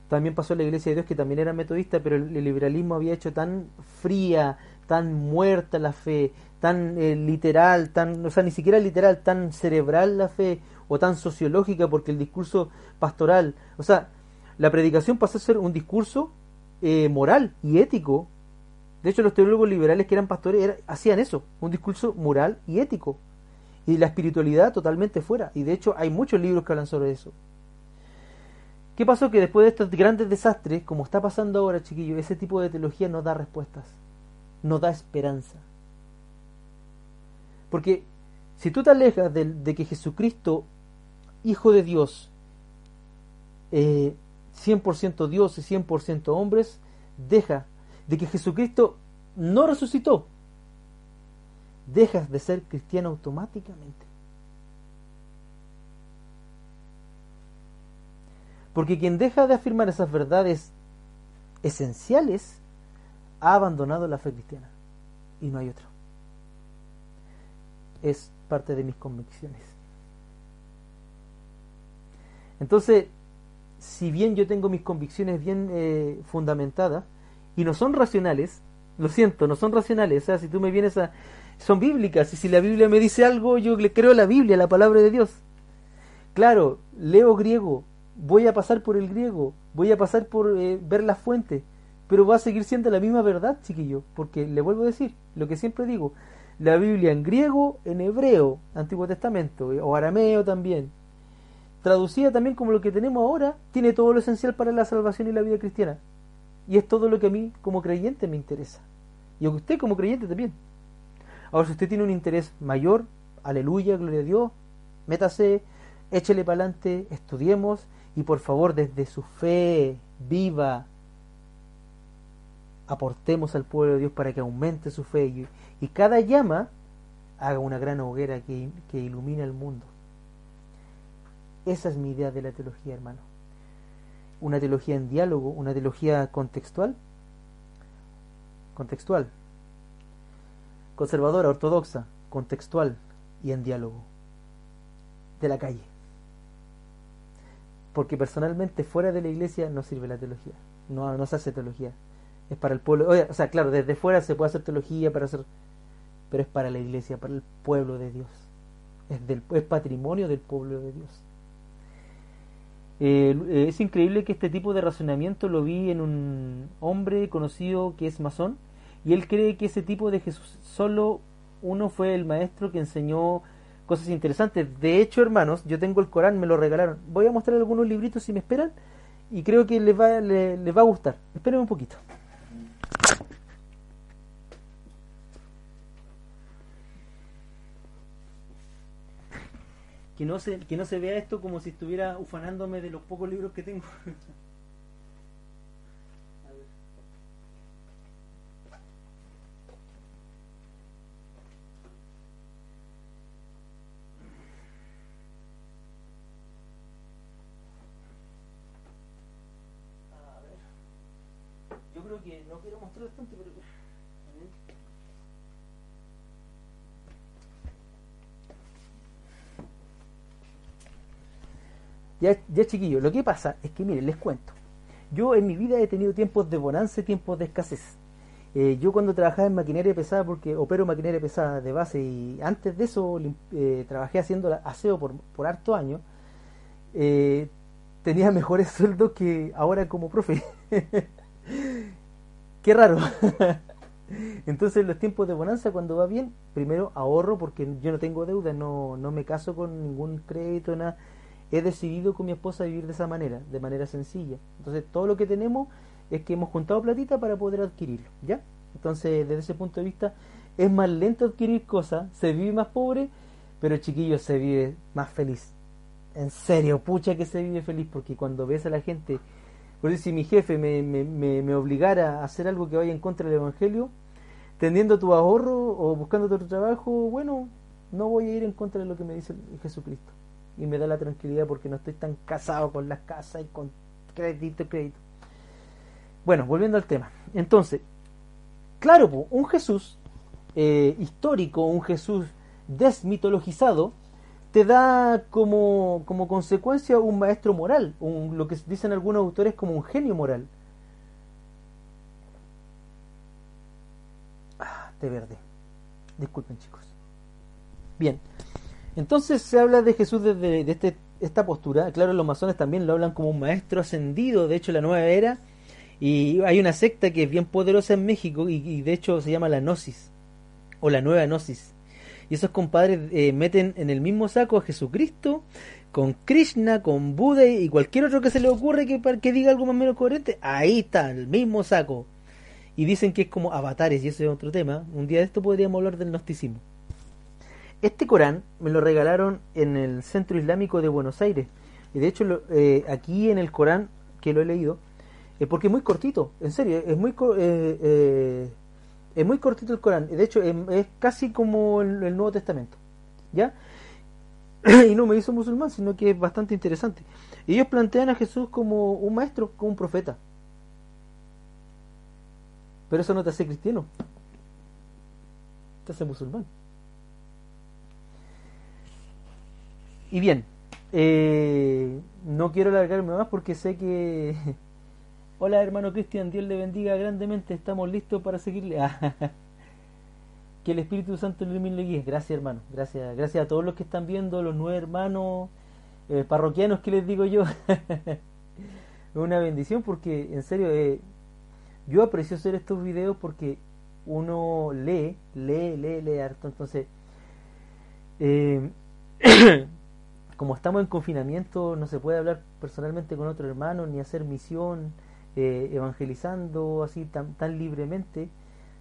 también pasó la iglesia de Dios que también era metodista, pero el, liberalismo había hecho tan fría, tan muerta la fe, tan eh, literal, tan, o sea, ni siquiera literal, tan cerebral la fe, o tan sociológica, porque el discurso pastoral, o sea, la predicación pasó a ser un discurso eh, moral y ético. De hecho, los teólogos liberales que eran pastores hacían eso, un discurso moral y ético. Y la espiritualidad totalmente fuera. Y de hecho hay muchos libros que hablan sobre eso. ¿Qué pasó? Que después de estos grandes desastres, como está pasando ahora, chiquillos, ese tipo de teología no da respuestas, no da esperanza. Porque si tú te alejas de, que Jesucristo, Hijo de Dios, eh, 100% Dios y 100% hombres, deja de que Jesucristo no resucitó, dejas de ser cristiano automáticamente. Porque quien deja de afirmar esas verdades esenciales ha abandonado la fe cristiana. Y no hay otro. Es parte de mis convicciones. Entonces, si bien yo tengo mis convicciones bien eh, fundamentadas y no son racionales, lo siento, no son racionales, o sea, si tú me vienes a... son bíblicas y si la Biblia me dice algo, yo le creo la Biblia, la palabra de Dios. Claro, leo griego, voy a pasar por el griego, voy a pasar por eh, ver las fuentes, pero va a seguir siendo la misma verdad, chiquillo, porque le vuelvo a decir lo que siempre digo, la Biblia en griego, en hebreo, Antiguo Testamento, eh, o arameo también, traducida también como lo que tenemos ahora, tiene todo lo esencial para la salvación y la vida cristiana. Y es todo lo que a mí como creyente me interesa. Y a usted como creyente también. Ahora, si usted tiene un interés mayor, aleluya, gloria a Dios, métase, échele para adelante, estudiemos y por favor desde su fe viva aportemos al pueblo de Dios para que aumente su fe y, cada llama haga una gran hoguera que, que ilumine el mundo. Esa es mi idea de la teología, hermano. Una teología en diálogo, una teología contextual. Contextual. Conservadora, ortodoxa, contextual y en diálogo. De la calle. Porque personalmente fuera de la iglesia no sirve la teología. No, no se hace teología. Es para el pueblo. o sea, claro, desde fuera se puede hacer teología para hacer. Pero es para la iglesia, para el pueblo de Dios. Es, del, es patrimonio del pueblo de Dios. Eh, es increíble que este tipo de razonamiento lo vi en un hombre conocido que es masón y él cree que ese tipo de Jesús solo uno fue el maestro que enseñó cosas interesantes. De hecho, hermanos, yo tengo el Corán, me lo regalaron. Voy a mostrar algunos libritos si me esperan y creo que les va, les, va a gustar. Esperen un poquito. Que no se, que no se vea esto como si estuviera ufanándome de los pocos libros que tengo. Yo creo que no quiero mostrar tanto, pero Ya, ya chiquillos, lo que pasa es que, miren, les cuento. Yo en mi vida he tenido tiempos de bonanza y tiempos de escasez. Eh, yo cuando trabajaba en maquinaria pesada, porque opero maquinaria pesada de base y antes de eso eh, trabajé haciendo aseo por, por harto años, eh, tenía mejores sueldos que ahora como profe. Qué raro. Entonces en los tiempos de bonanza cuando va bien, primero ahorro porque yo no tengo deuda, no, no me caso con ningún crédito, nada he decidido con mi esposa vivir de esa manera, de manera sencilla. Entonces todo lo que tenemos es que hemos juntado platita para poder adquirirlo, ¿ya? Entonces desde ese punto de vista es más lento adquirir cosas, se vive más pobre, pero chiquillo se vive más feliz. En serio, pucha que se vive feliz porque cuando ves a la gente, por si mi jefe me, me, me, obligara a hacer algo que vaya en contra del Evangelio, tendiendo tu ahorro o buscando otro trabajo, bueno, no voy a ir en contra de lo que me dice Jesucristo y me da la tranquilidad porque no estoy tan casado con las casas y con crédito, crédito. Bueno, volviendo al tema. Entonces, claro, un Jesús eh, histórico, un Jesús desmitologizado, te da como, como consecuencia un maestro moral, lo que dicen algunos autores como un genio moral. Ah, de verde. Disculpen chicos. Bien. Entonces se habla de Jesús desde este, esta postura. Claro, los masones también lo hablan como un maestro ascendido, de hecho, la nueva era. Y hay una secta que es bien poderosa en México y, de hecho se llama la Gnosis o la nueva Gnosis. Y esos compadres eh, meten en el mismo saco a Jesucristo, con Krishna, con Buda y cualquier otro que se le ocurre que, que diga algo más o menos coherente. Ahí está, el mismo saco. Y dicen que es como avatares, y eso es otro tema. Un día de esto podríamos hablar del gnosticismo. Este Corán me lo regalaron en el Centro Islámico de Buenos Aires. Y de hecho, eh, aquí en el Corán, que lo he leído, es porque es muy cortito, en serio, es muy, eh, eh, es muy cortito el Corán. De hecho, es, casi como el, Nuevo Testamento. ¿Ya? y no me hizo musulmán, sino que es bastante interesante. Ellos plantean a Jesús como un maestro, como un profeta. Pero eso no te hace cristiano. Te hace musulmán. Y bien, eh, no quiero alargarme más porque sé que... Hola hermano Cristian, Dios le bendiga grandemente, estamos listos para seguirle. que el Espíritu Santo le guíe. Gracias hermano, gracias, gracias a todos los que están viendo, los nueve hermanos eh, parroquianos que les digo yo. una bendición porque en serio eh, yo aprecio hacer estos videos porque uno lee, lee, lee, lee harto. Entonces, como estamos en confinamiento, no se puede hablar personalmente con otro hermano, ni hacer misión, eh, evangelizando así tan, tan libremente,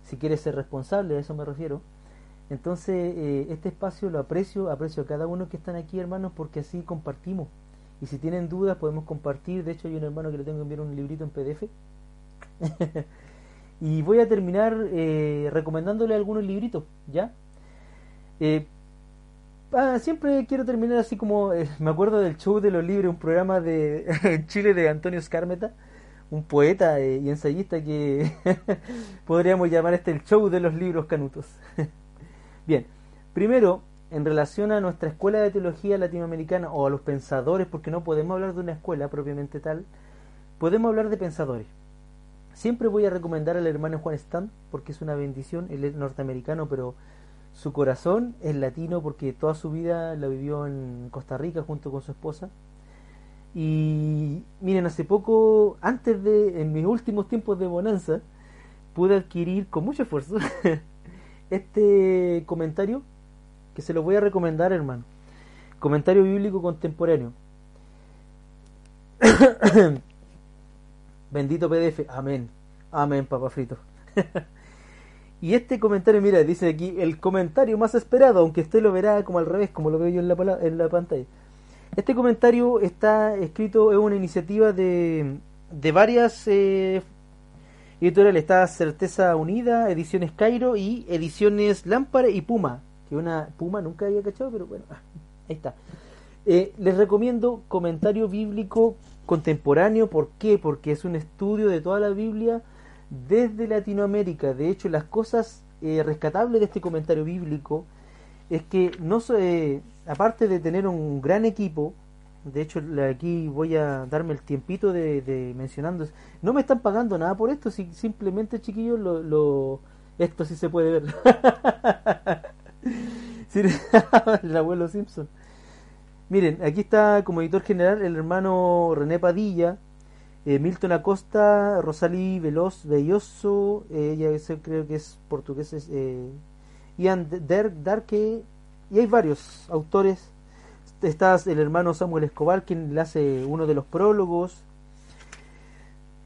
si quieres ser responsable, a eso me refiero. Entonces, eh, este espacio lo aprecio, aprecio a cada uno que están aquí, hermanos, porque así compartimos. Y si tienen dudas, podemos compartir. De hecho, hay un hermano que le tengo que enviar un librito en PDF. y voy a terminar eh, recomendándole algunos libritos, ¿ya? Ah, siempre quiero terminar así como eh, me acuerdo del show de los libros, un programa de Chile de Antonio Scarmeta, un poeta eh, y ensayista que podríamos llamar este el show de los libros canutos. Bien, primero, en relación a nuestra escuela de teología latinoamericana o a los pensadores, porque no podemos hablar de una escuela propiamente tal, podemos hablar de pensadores. Siempre voy a recomendar al hermano Juan Stam, porque es una bendición, él es norteamericano, pero su corazón es latino porque toda su vida la vivió en Costa Rica junto con su esposa. Y miren, hace poco, antes de, en mis últimos tiempos de bonanza, pude adquirir con mucho esfuerzo este comentario que se lo voy a recomendar, hermano. Comentario bíblico contemporáneo. Bendito PDF. Amén. Amén, papá frito. Y este comentario, mira, dice aquí, el comentario más esperado, aunque usted lo verá como al revés, como lo veo yo en la, pantalla. Este comentario está escrito, es una iniciativa de, de varias eh, editoriales. Está Certeza Unida, Ediciones Cairo y Ediciones Lámpara y Puma. Que una Puma nunca había cachado, pero bueno, ahí está. Eh, les recomiendo comentario bíblico contemporáneo. ¿Por qué? Porque es un estudio de toda la Biblia desde Latinoamérica. De hecho, las cosas eh, rescatables de este comentario bíblico es que no eh, aparte de tener un gran equipo, de hecho aquí voy a darme el tiempito de, mencionando, no me están pagando nada por esto, si, simplemente chiquillos lo, lo, esto sí se puede ver. el abuelo Simpson. Miren, aquí está como editor general el hermano René Padilla, eh, Milton Acosta, Rosalí Veloz Belloso, eh, ella creo que es portugués, eh, Ian Darke, y hay varios autores. Está el hermano Samuel Escobar, quien le hace uno de los prólogos.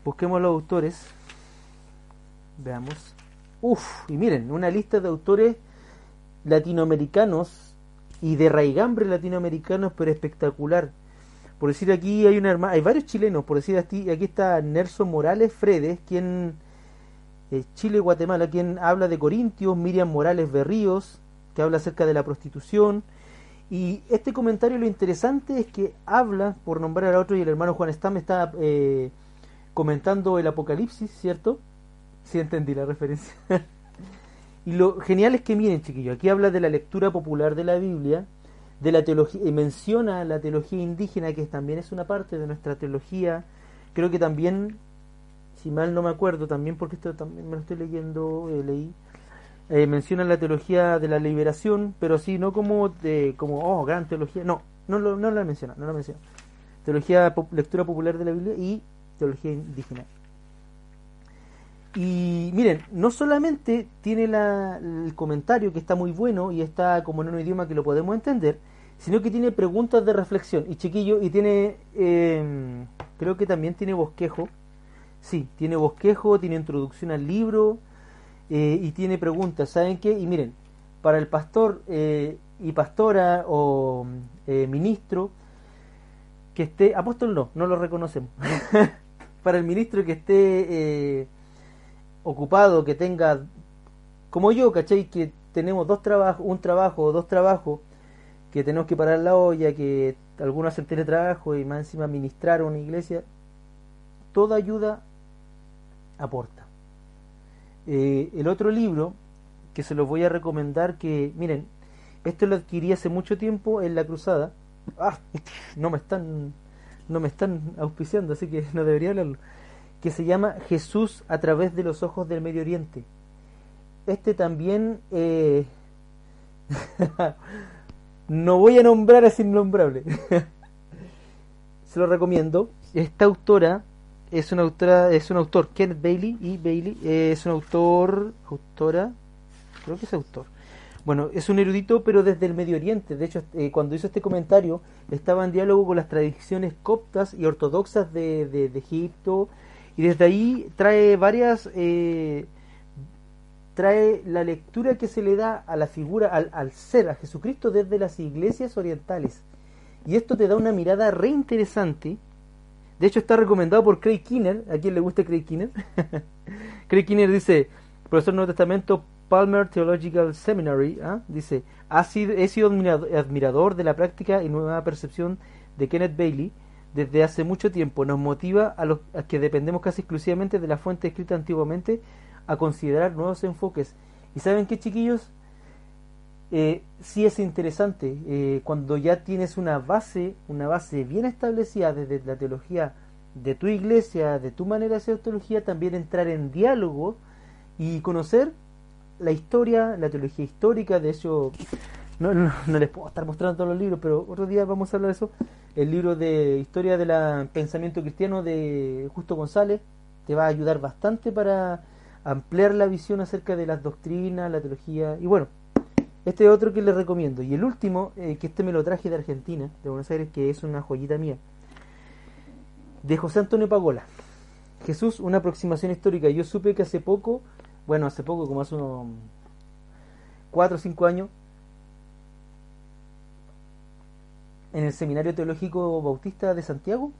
Busquemos los autores. Veamos. Uf, y miren, una lista de autores latinoamericanos y de raigambre latinoamericanos, pero espectacular. Por decir aquí hay una hay varios chilenos, por decir aquí, aquí está Nelson Morales Fredes, quien eh, Chile Guatemala, quien habla de Corintios, Miriam Morales Berríos, que habla acerca de la prostitución. Y este comentario lo interesante es que habla, por nombrar a otro, y el hermano Juan Stam está eh, comentando el Apocalipsis, ¿cierto? Si entendí la referencia. y lo genial es que miren, chiquillos, aquí habla de la lectura popular de la Biblia, de la teología, y menciona la teología indígena, que también es una parte de nuestra teología. Creo que también, si mal no me acuerdo, también porque esto también me lo estoy leyendo, eh, leí, eh, menciona la teología de la liberación, pero sí, no como de, como, oh, gran teología, no, no, lo, no la menciona, no la menciona. Teología, lectura popular de la Biblia y teología indígena. Y miren, no solamente tiene la, el comentario que está muy bueno y está como en un idioma que lo podemos entender, sino que tiene preguntas de reflexión. Y chiquillo, y tiene, em, creo que también tiene bosquejo. Sí, tiene bosquejo, tiene introducción al libro eh, y tiene preguntas. ¿Saben qué? Y miren, para el pastor eh, y pastora o eh, ministro que esté, apóstol no, no lo reconocemos. para el ministro que esté ocupado, que tenga, como yo, ¿cachai? Que tenemos dos trabajos, un trabajo o dos trabajos, que tenemos que parar la olla, que algunos hacen teletrabajo y más encima administrar una iglesia, toda ayuda aporta. Eh, el otro libro, que se los voy a recomendar, que miren, esto lo adquirí hace mucho tiempo en la cruzada. Ah, no me están, no me están auspiciando, así que no debería hablarlo que se llama Jesús a través de los ojos del Medio Oriente. Este también eh, no voy a nombrar es innombrable. se lo recomiendo. Esta autora es una autora, es un autor, Kenneth Bailey y Bailey es un autor, autora, creo que es autor. Bueno, es un erudito, pero desde el Medio Oriente. De hecho, eh, cuando hizo este comentario, estaba en diálogo con las tradiciones coptas y ortodoxas de, de, de Egipto, y desde ahí trae varias, eh, trae la lectura que se le da a la figura, al, ser, a Jesucristo desde las iglesias orientales. Y esto te da una mirada re interesante. De hecho está recomendado por Craig Kinner. ¿A quién le gusta Craig Kinner? Craig Kinner dice, profesor Nuevo Testamento, Palmer Theological Seminary, ¿ah? dice, ha sido, he sido admirador de la práctica y nueva percepción de Kenneth Bailey desde hace mucho tiempo nos motiva a los que dependemos casi exclusivamente de la fuente escrita antiguamente a considerar nuevos enfoques. ¿Y saben qué, chiquillos? Eh, sí es interesante eh, cuando ya tienes una base, una base bien establecida desde la teología de tu iglesia, de tu manera de hacer teología, también entrar en diálogo y conocer la historia, la teología histórica. De hecho, no, no les puedo estar mostrando todos los libros, pero otro día vamos a hablar de eso el libro de Historia del Pensamiento Cristiano de Justo González te va a ayudar bastante para ampliar la visión acerca de las doctrinas, la teología y bueno, este es otro que les recomiendo. Y el último, eh, que este me lo traje de Argentina, de Buenos Aires, que es una joyita mía, de José Antonio Pagola. Jesús, una aproximación histórica. Yo supe que hace poco, bueno, hace poco, como hace unos 4 o 5 años, en el Seminario Teológico Bautista de Santiago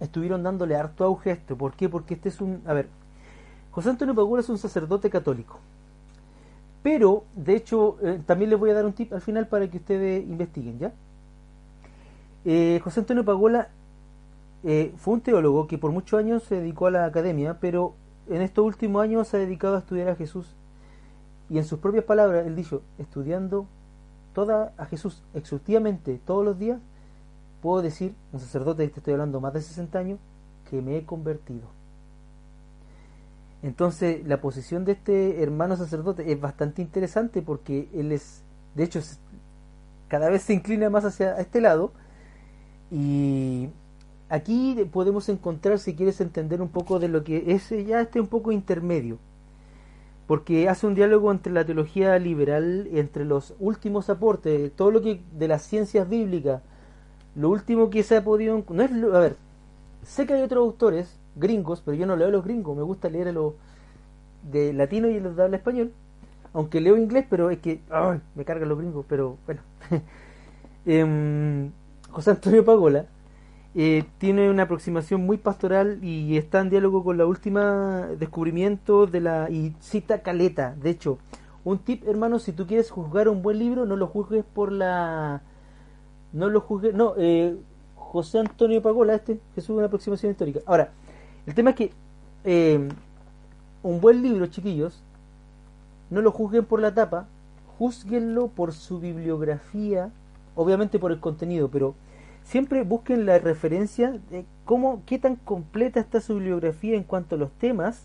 estuvieron dándole harto auge a esto. ¿Por qué? Porque este es un... A ver, José Antonio Pagula es un sacerdote católico. Pero, de hecho, eh, también les voy a dar un tip al final para que ustedes investiguen, ¿ya? Eh, José Antonio Pagola eh, fue un teólogo que por muchos años se dedicó a la academia, pero en estos últimos años se ha dedicado a estudiar a Jesús. Y en sus propias palabras, él dijo, estudiando toda a Jesús exhaustivamente todos los días, puedo decir, un sacerdote, te estoy hablando más de 60 años, que me he convertido. Entonces, la posición de este hermano sacerdote es bastante interesante porque él es, de hecho, cada vez se inclina más hacia este lado. Y aquí podemos encontrar, si quieres entender un poco de lo que es ya este un poco intermedio porque hace un diálogo entre la teología liberal, entre los últimos aportes, todo lo que de las ciencias bíblicas, lo último que se ha podido... No es, a ver, sé que hay otros autores gringos, pero yo no leo los gringos, me gusta leer a los de latino y los de habla español, aunque leo inglés, pero es que me cargan los gringos, pero bueno. eh, José Antonio Pagola eh, tiene una aproximación muy pastoral y está en diálogo con la última descubrimiento de la y cita caleta. De hecho, un tip, hermano, si tú quieres juzgar un buen libro, no lo juzgues por la no lo juzgues, no, eh, José Antonio Pagola, este, Jesús, una aproximación histórica. Ahora, el tema es que eh, un buen libro, chiquillos, no lo juzguen por la tapa, juzguenlo por su bibliografía, obviamente por el contenido, pero siempre busquen la referencia de cómo, qué tan completa está su bibliografía en cuanto a los temas,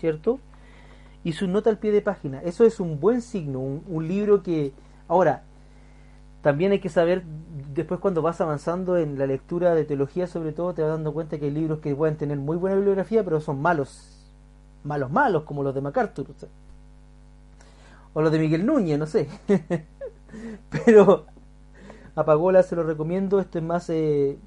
¿cierto? Y su nota al pie de página. Eso es un buen signo, un, libro que... Ahora, también hay que saber, después cuando vas avanzando en la lectura de teología, sobre todo, te vas dando cuenta que hay libros que pueden tener muy buena bibliografía, pero son malos, malos malos, como los de MacArthur. O, los de Miguel Núñez, no sé. Pero a Pagola se lo recomiendo, esto es más... Eh,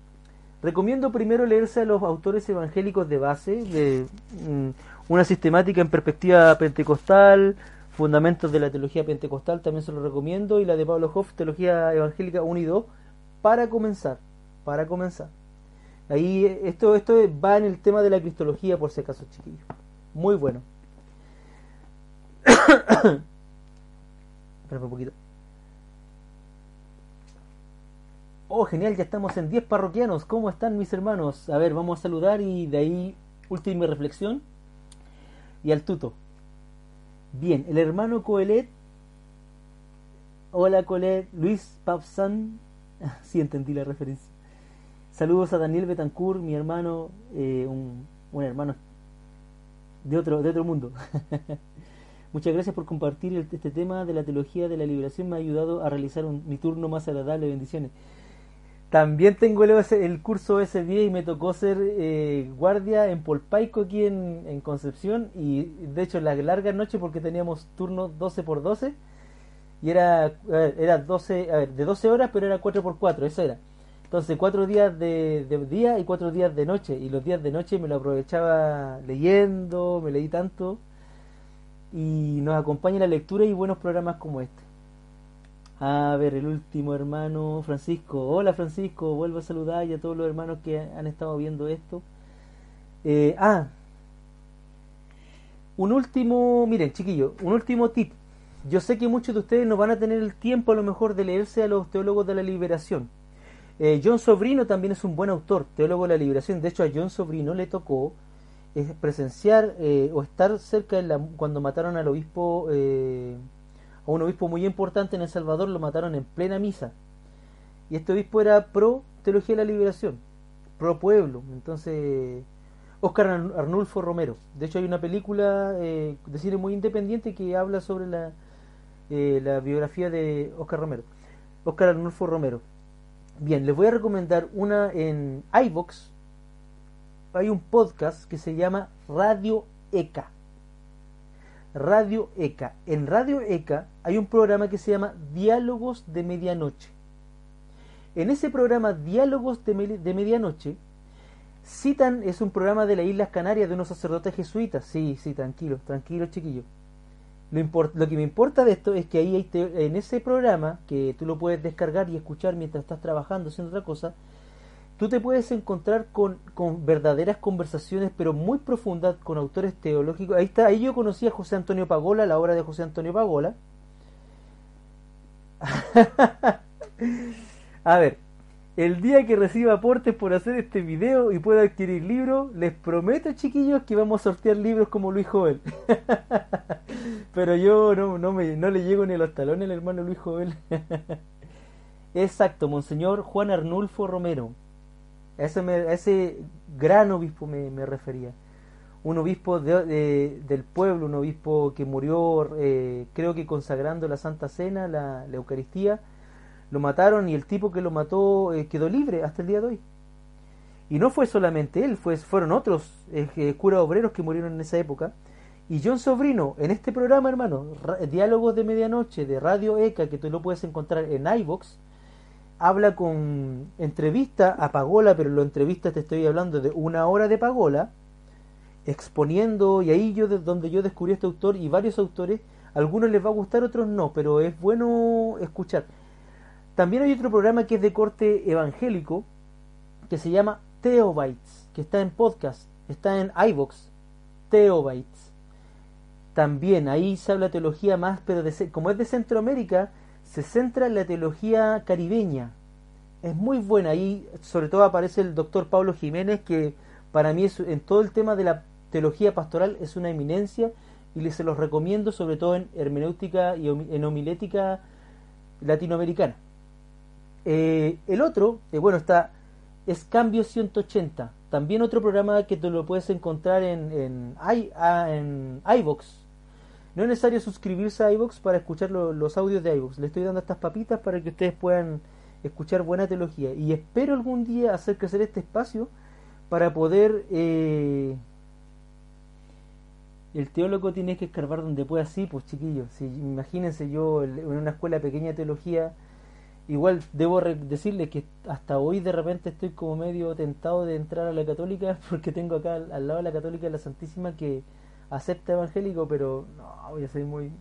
recomiendo primero leerse a los autores evangélicos de base, de mm, una sistemática en perspectiva pentecostal, fundamentos de la teología pentecostal, también se lo recomiendo, y la de Pablo Hoff, teología evangélica 1 y 2, para comenzar, para comenzar. Ahí esto, esto va en el tema de la cristología, por si acaso, chiquillos. Muy bueno. Espera un poquito. Oh, genial, ya estamos en 10 parroquianos. ¿Cómo están mis hermanos? A ver, vamos a saludar y de ahí última reflexión. Y al tuto. Bien, el hermano Coelet. Hola Coelet, Luis Papsan. sí entendí la referencia. Saludos a Daniel Betancourt, mi hermano, eh, un, un, hermano de otro, de otro mundo. Muchas gracias por compartir este tema de la teología de la liberación. Me ha ayudado a realizar un, mi turno más agradable. Bendiciones. También tengo el, el curso ese día y me tocó ser eh, guardia en Polpaico aquí en, Concepción y de hecho la larga noche porque teníamos turno 12 por 12 y era, era 12, a ver, de 12 horas pero era 4 por 4, eso era. Entonces cuatro días de, día y cuatro días de noche y los días de noche me lo aprovechaba leyendo, me leí tanto y nos acompaña la lectura y buenos programas como este. A ver, el último hermano, Francisco. Hola Francisco, vuelvo a saludar y a todos los hermanos que han estado viendo esto. Eh, ah, un último, miren chiquillos, un último tip. Yo sé que muchos de ustedes no van a tener el tiempo a lo mejor de leerse a los teólogos de la liberación. Eh, John Sobrino también es un buen autor, teólogo de la liberación. De hecho, a John Sobrino le tocó eh, presenciar o estar cerca de la, cuando mataron al obispo a un obispo muy importante en El Salvador lo mataron en plena misa. Y este obispo era pro teología de la liberación, pro pueblo. Entonces, Oscar Arnulfo Romero. De hecho, hay una película eh, de cine muy independiente que habla sobre la, eh, la biografía de Oscar Romero. Oscar Arnulfo Romero. Bien, les voy a recomendar una en iVox. Hay un podcast que se llama Radio ECA. Radio ECA. En Radio ECA hay un programa que se llama Diálogos de Medianoche. En ese programa Diálogos de, Medianoche citan, es un programa de las Islas Canarias de unos sacerdotes jesuitas. Sí, sí, tranquilo, tranquilo chiquillo. Lo, lo que me importa de esto es que ahí en ese programa, que tú lo puedes descargar y escuchar mientras estás trabajando, haciendo otra cosa, tú te puedes encontrar con, con, verdaderas conversaciones, pero muy profundas, con autores teológicos. Ahí está, ahí yo conocí a José Antonio Pagola, la obra de José Antonio Pagola. a ver, el día que reciba aportes por hacer este video y pueda adquirir libros, les prometo, chiquillos, que vamos a sortear libros como Luis Joel. pero yo no, no, me, no le llego ni a los talones al hermano Luis Joel. Exacto, Monseñor Juan Arnulfo Romero a ese, gran obispo me, refería. Un obispo del pueblo, un obispo que murió, eh, creo que consagrando la Santa Cena, la, Eucaristía. Lo mataron y el tipo que lo mató eh, quedó libre hasta el día de hoy. Y no fue solamente él, fue, fueron otros eh, curas obreros que murieron en esa época. Y John Sobrino, en este programa, hermano, Diálogos de Medianoche de Radio ECA, que tú lo puedes encontrar en iVox, habla con entrevista a Pagola, pero lo entrevista te estoy hablando de una hora de Pagola, exponiendo, y ahí yo de donde yo descubrí este autor y varios autores, algunos les va a gustar, otros no, pero es bueno escuchar. También hay otro programa que es de corte evangélico, que se llama Theobites, que está en podcast, está en iVox, Theobites. También ahí se habla teología más, pero de, como es de Centroamérica, se centra en la teología caribeña. Es muy buena. Ahí sobre todo aparece el doctor Pablo Jiménez, que para mí en todo el tema de la teología pastoral es una eminencia y se los recomiendo sobre todo en hermenéutica y en homilética latinoamericana. Eh, el otro, eh, bueno, está es Cambio 180. También otro programa que te lo puedes encontrar en, en, en iVox, no es necesario suscribirse a iVoox para escuchar los audios de iVoox. Le estoy dando estas papitas para que ustedes puedan escuchar buena teología. Y espero algún día hacer crecer este espacio para poder eh, el teólogo tiene que escarbar donde pueda, sí, pues chiquillos. Si, imagínense yo en una escuela pequeña de teología, igual debo decirles que hasta hoy de repente estoy como medio tentado de entrar a la católica, porque tengo acá al, lado de la católica la Santísima que acepta evangélico, pero no, a ser muy,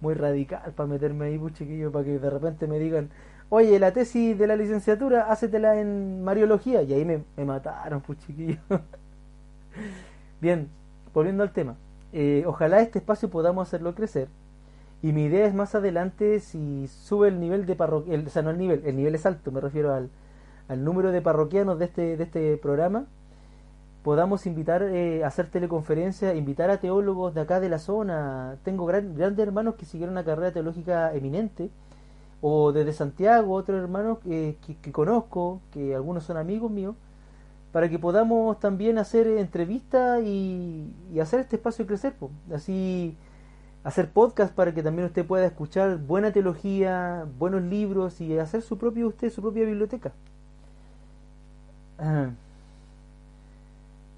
muy radical para meterme ahí, pues para que de repente me digan, oye, la tesis de la licenciatura, hácetela en Mariología, y ahí me, me mataron, pues. Bien, volviendo al tema. Eh, ojalá este espacio podamos hacerlo crecer. Y mi idea es más adelante, si sube el nivel de parroquianos, o sea, no el nivel, el nivel es alto, me refiero al, al número de parroquianos de este, de este programa, podamos invitar eh, a hacer teleconferencias, invitar a teólogos de acá de la zona. Tengo grandes hermanos que siguieron una carrera teológica eminente, o desde Santiago, otros hermanos que, que conozco, que algunos son amigos míos, para que podamos también hacer entrevistas y, hacer este espacio crecer. Así hacer podcast para que también usted pueda escuchar buena teología, buenos libros y hacer su propio usted, su propia biblioteca. Ah.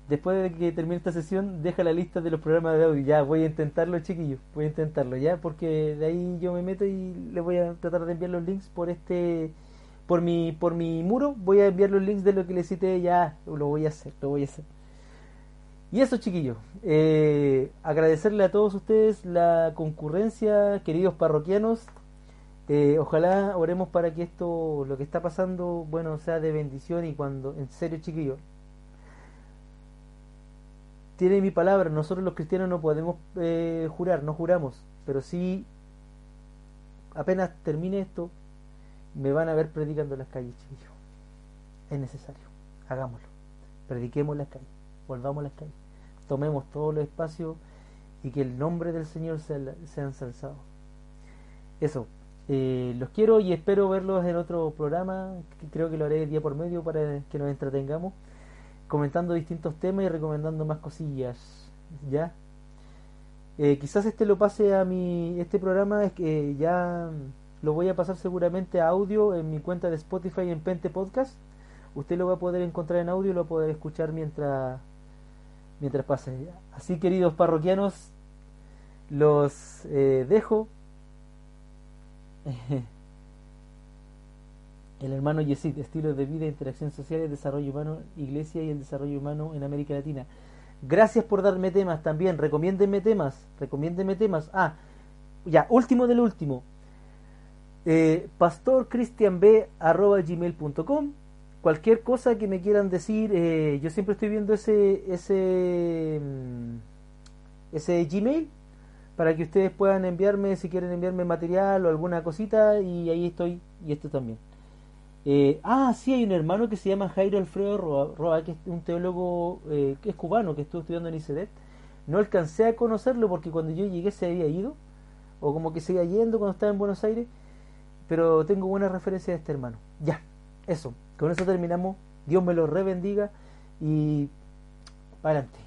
Después de que termine esta sesión, deja la lista de los programas de audio. Ya, voy a intentarlo, chiquillos. Voy a intentarlo, ya, porque de ahí yo me meto y le voy a tratar de enviar los links por este por mi, por mi muro, voy a enviar los links de lo que les cité, ya lo voy a hacer, lo voy a hacer. Y eso chiquillos, eh, agradecerle a todos ustedes la concurrencia, queridos parroquianos, eh, ojalá oremos para que esto, lo que está pasando, bueno, sea de bendición y cuando, en serio chiquillos, tiene mi palabra, nosotros los cristianos no podemos eh, jurar, no juramos, pero sí, apenas termine esto, me van a ver predicando en las calles, chiquillos. Es necesario, hagámoslo. Prediquemos las calles, volvamos a las calles, tomemos todos los espacios y que el nombre del Señor sea, sea ensalzado. Eso, eh, los quiero y espero verlos en otro programa, creo que lo haré día por medio para que nos entretengamos, comentando distintos temas y recomendando más cosillas, ¿ya? Eh, quizás este lo pase a mi, este programa es que ya lo voy a pasar seguramente a audio en mi cuenta de Spotify en Pente Podcast. Usted lo va a poder encontrar en audio y lo va a poder escuchar mientras, mientras pase. Así, queridos parroquianos, los eh, dejo. El hermano Yesid, estilo de vida, interacción social, el desarrollo humano, iglesia y el desarrollo humano en América Latina. Gracias por darme temas también, recomiéndenme temas, recomiéndenme temas. Ah, ya, último del último eh, Cualquier cosa que me quieran decir, eh, yo siempre estoy viendo ese, ese, mm, ese Gmail para que ustedes puedan enviarme, si quieren enviarme material o alguna cosita, y ahí estoy, y esto también. Eh, ah, sí, hay un hermano que se llama Jairo Alfredo Roa, que es un teólogo eh, que es cubano, que estuvo estudiando en ICEDET. No alcancé a conocerlo porque cuando yo llegué se había ido, o como que se iba yendo cuando estaba en Buenos Aires pero tengo buena referencia de este hermano. Ya, eso. Con eso terminamos. Dios me lo rebendiga y adelante.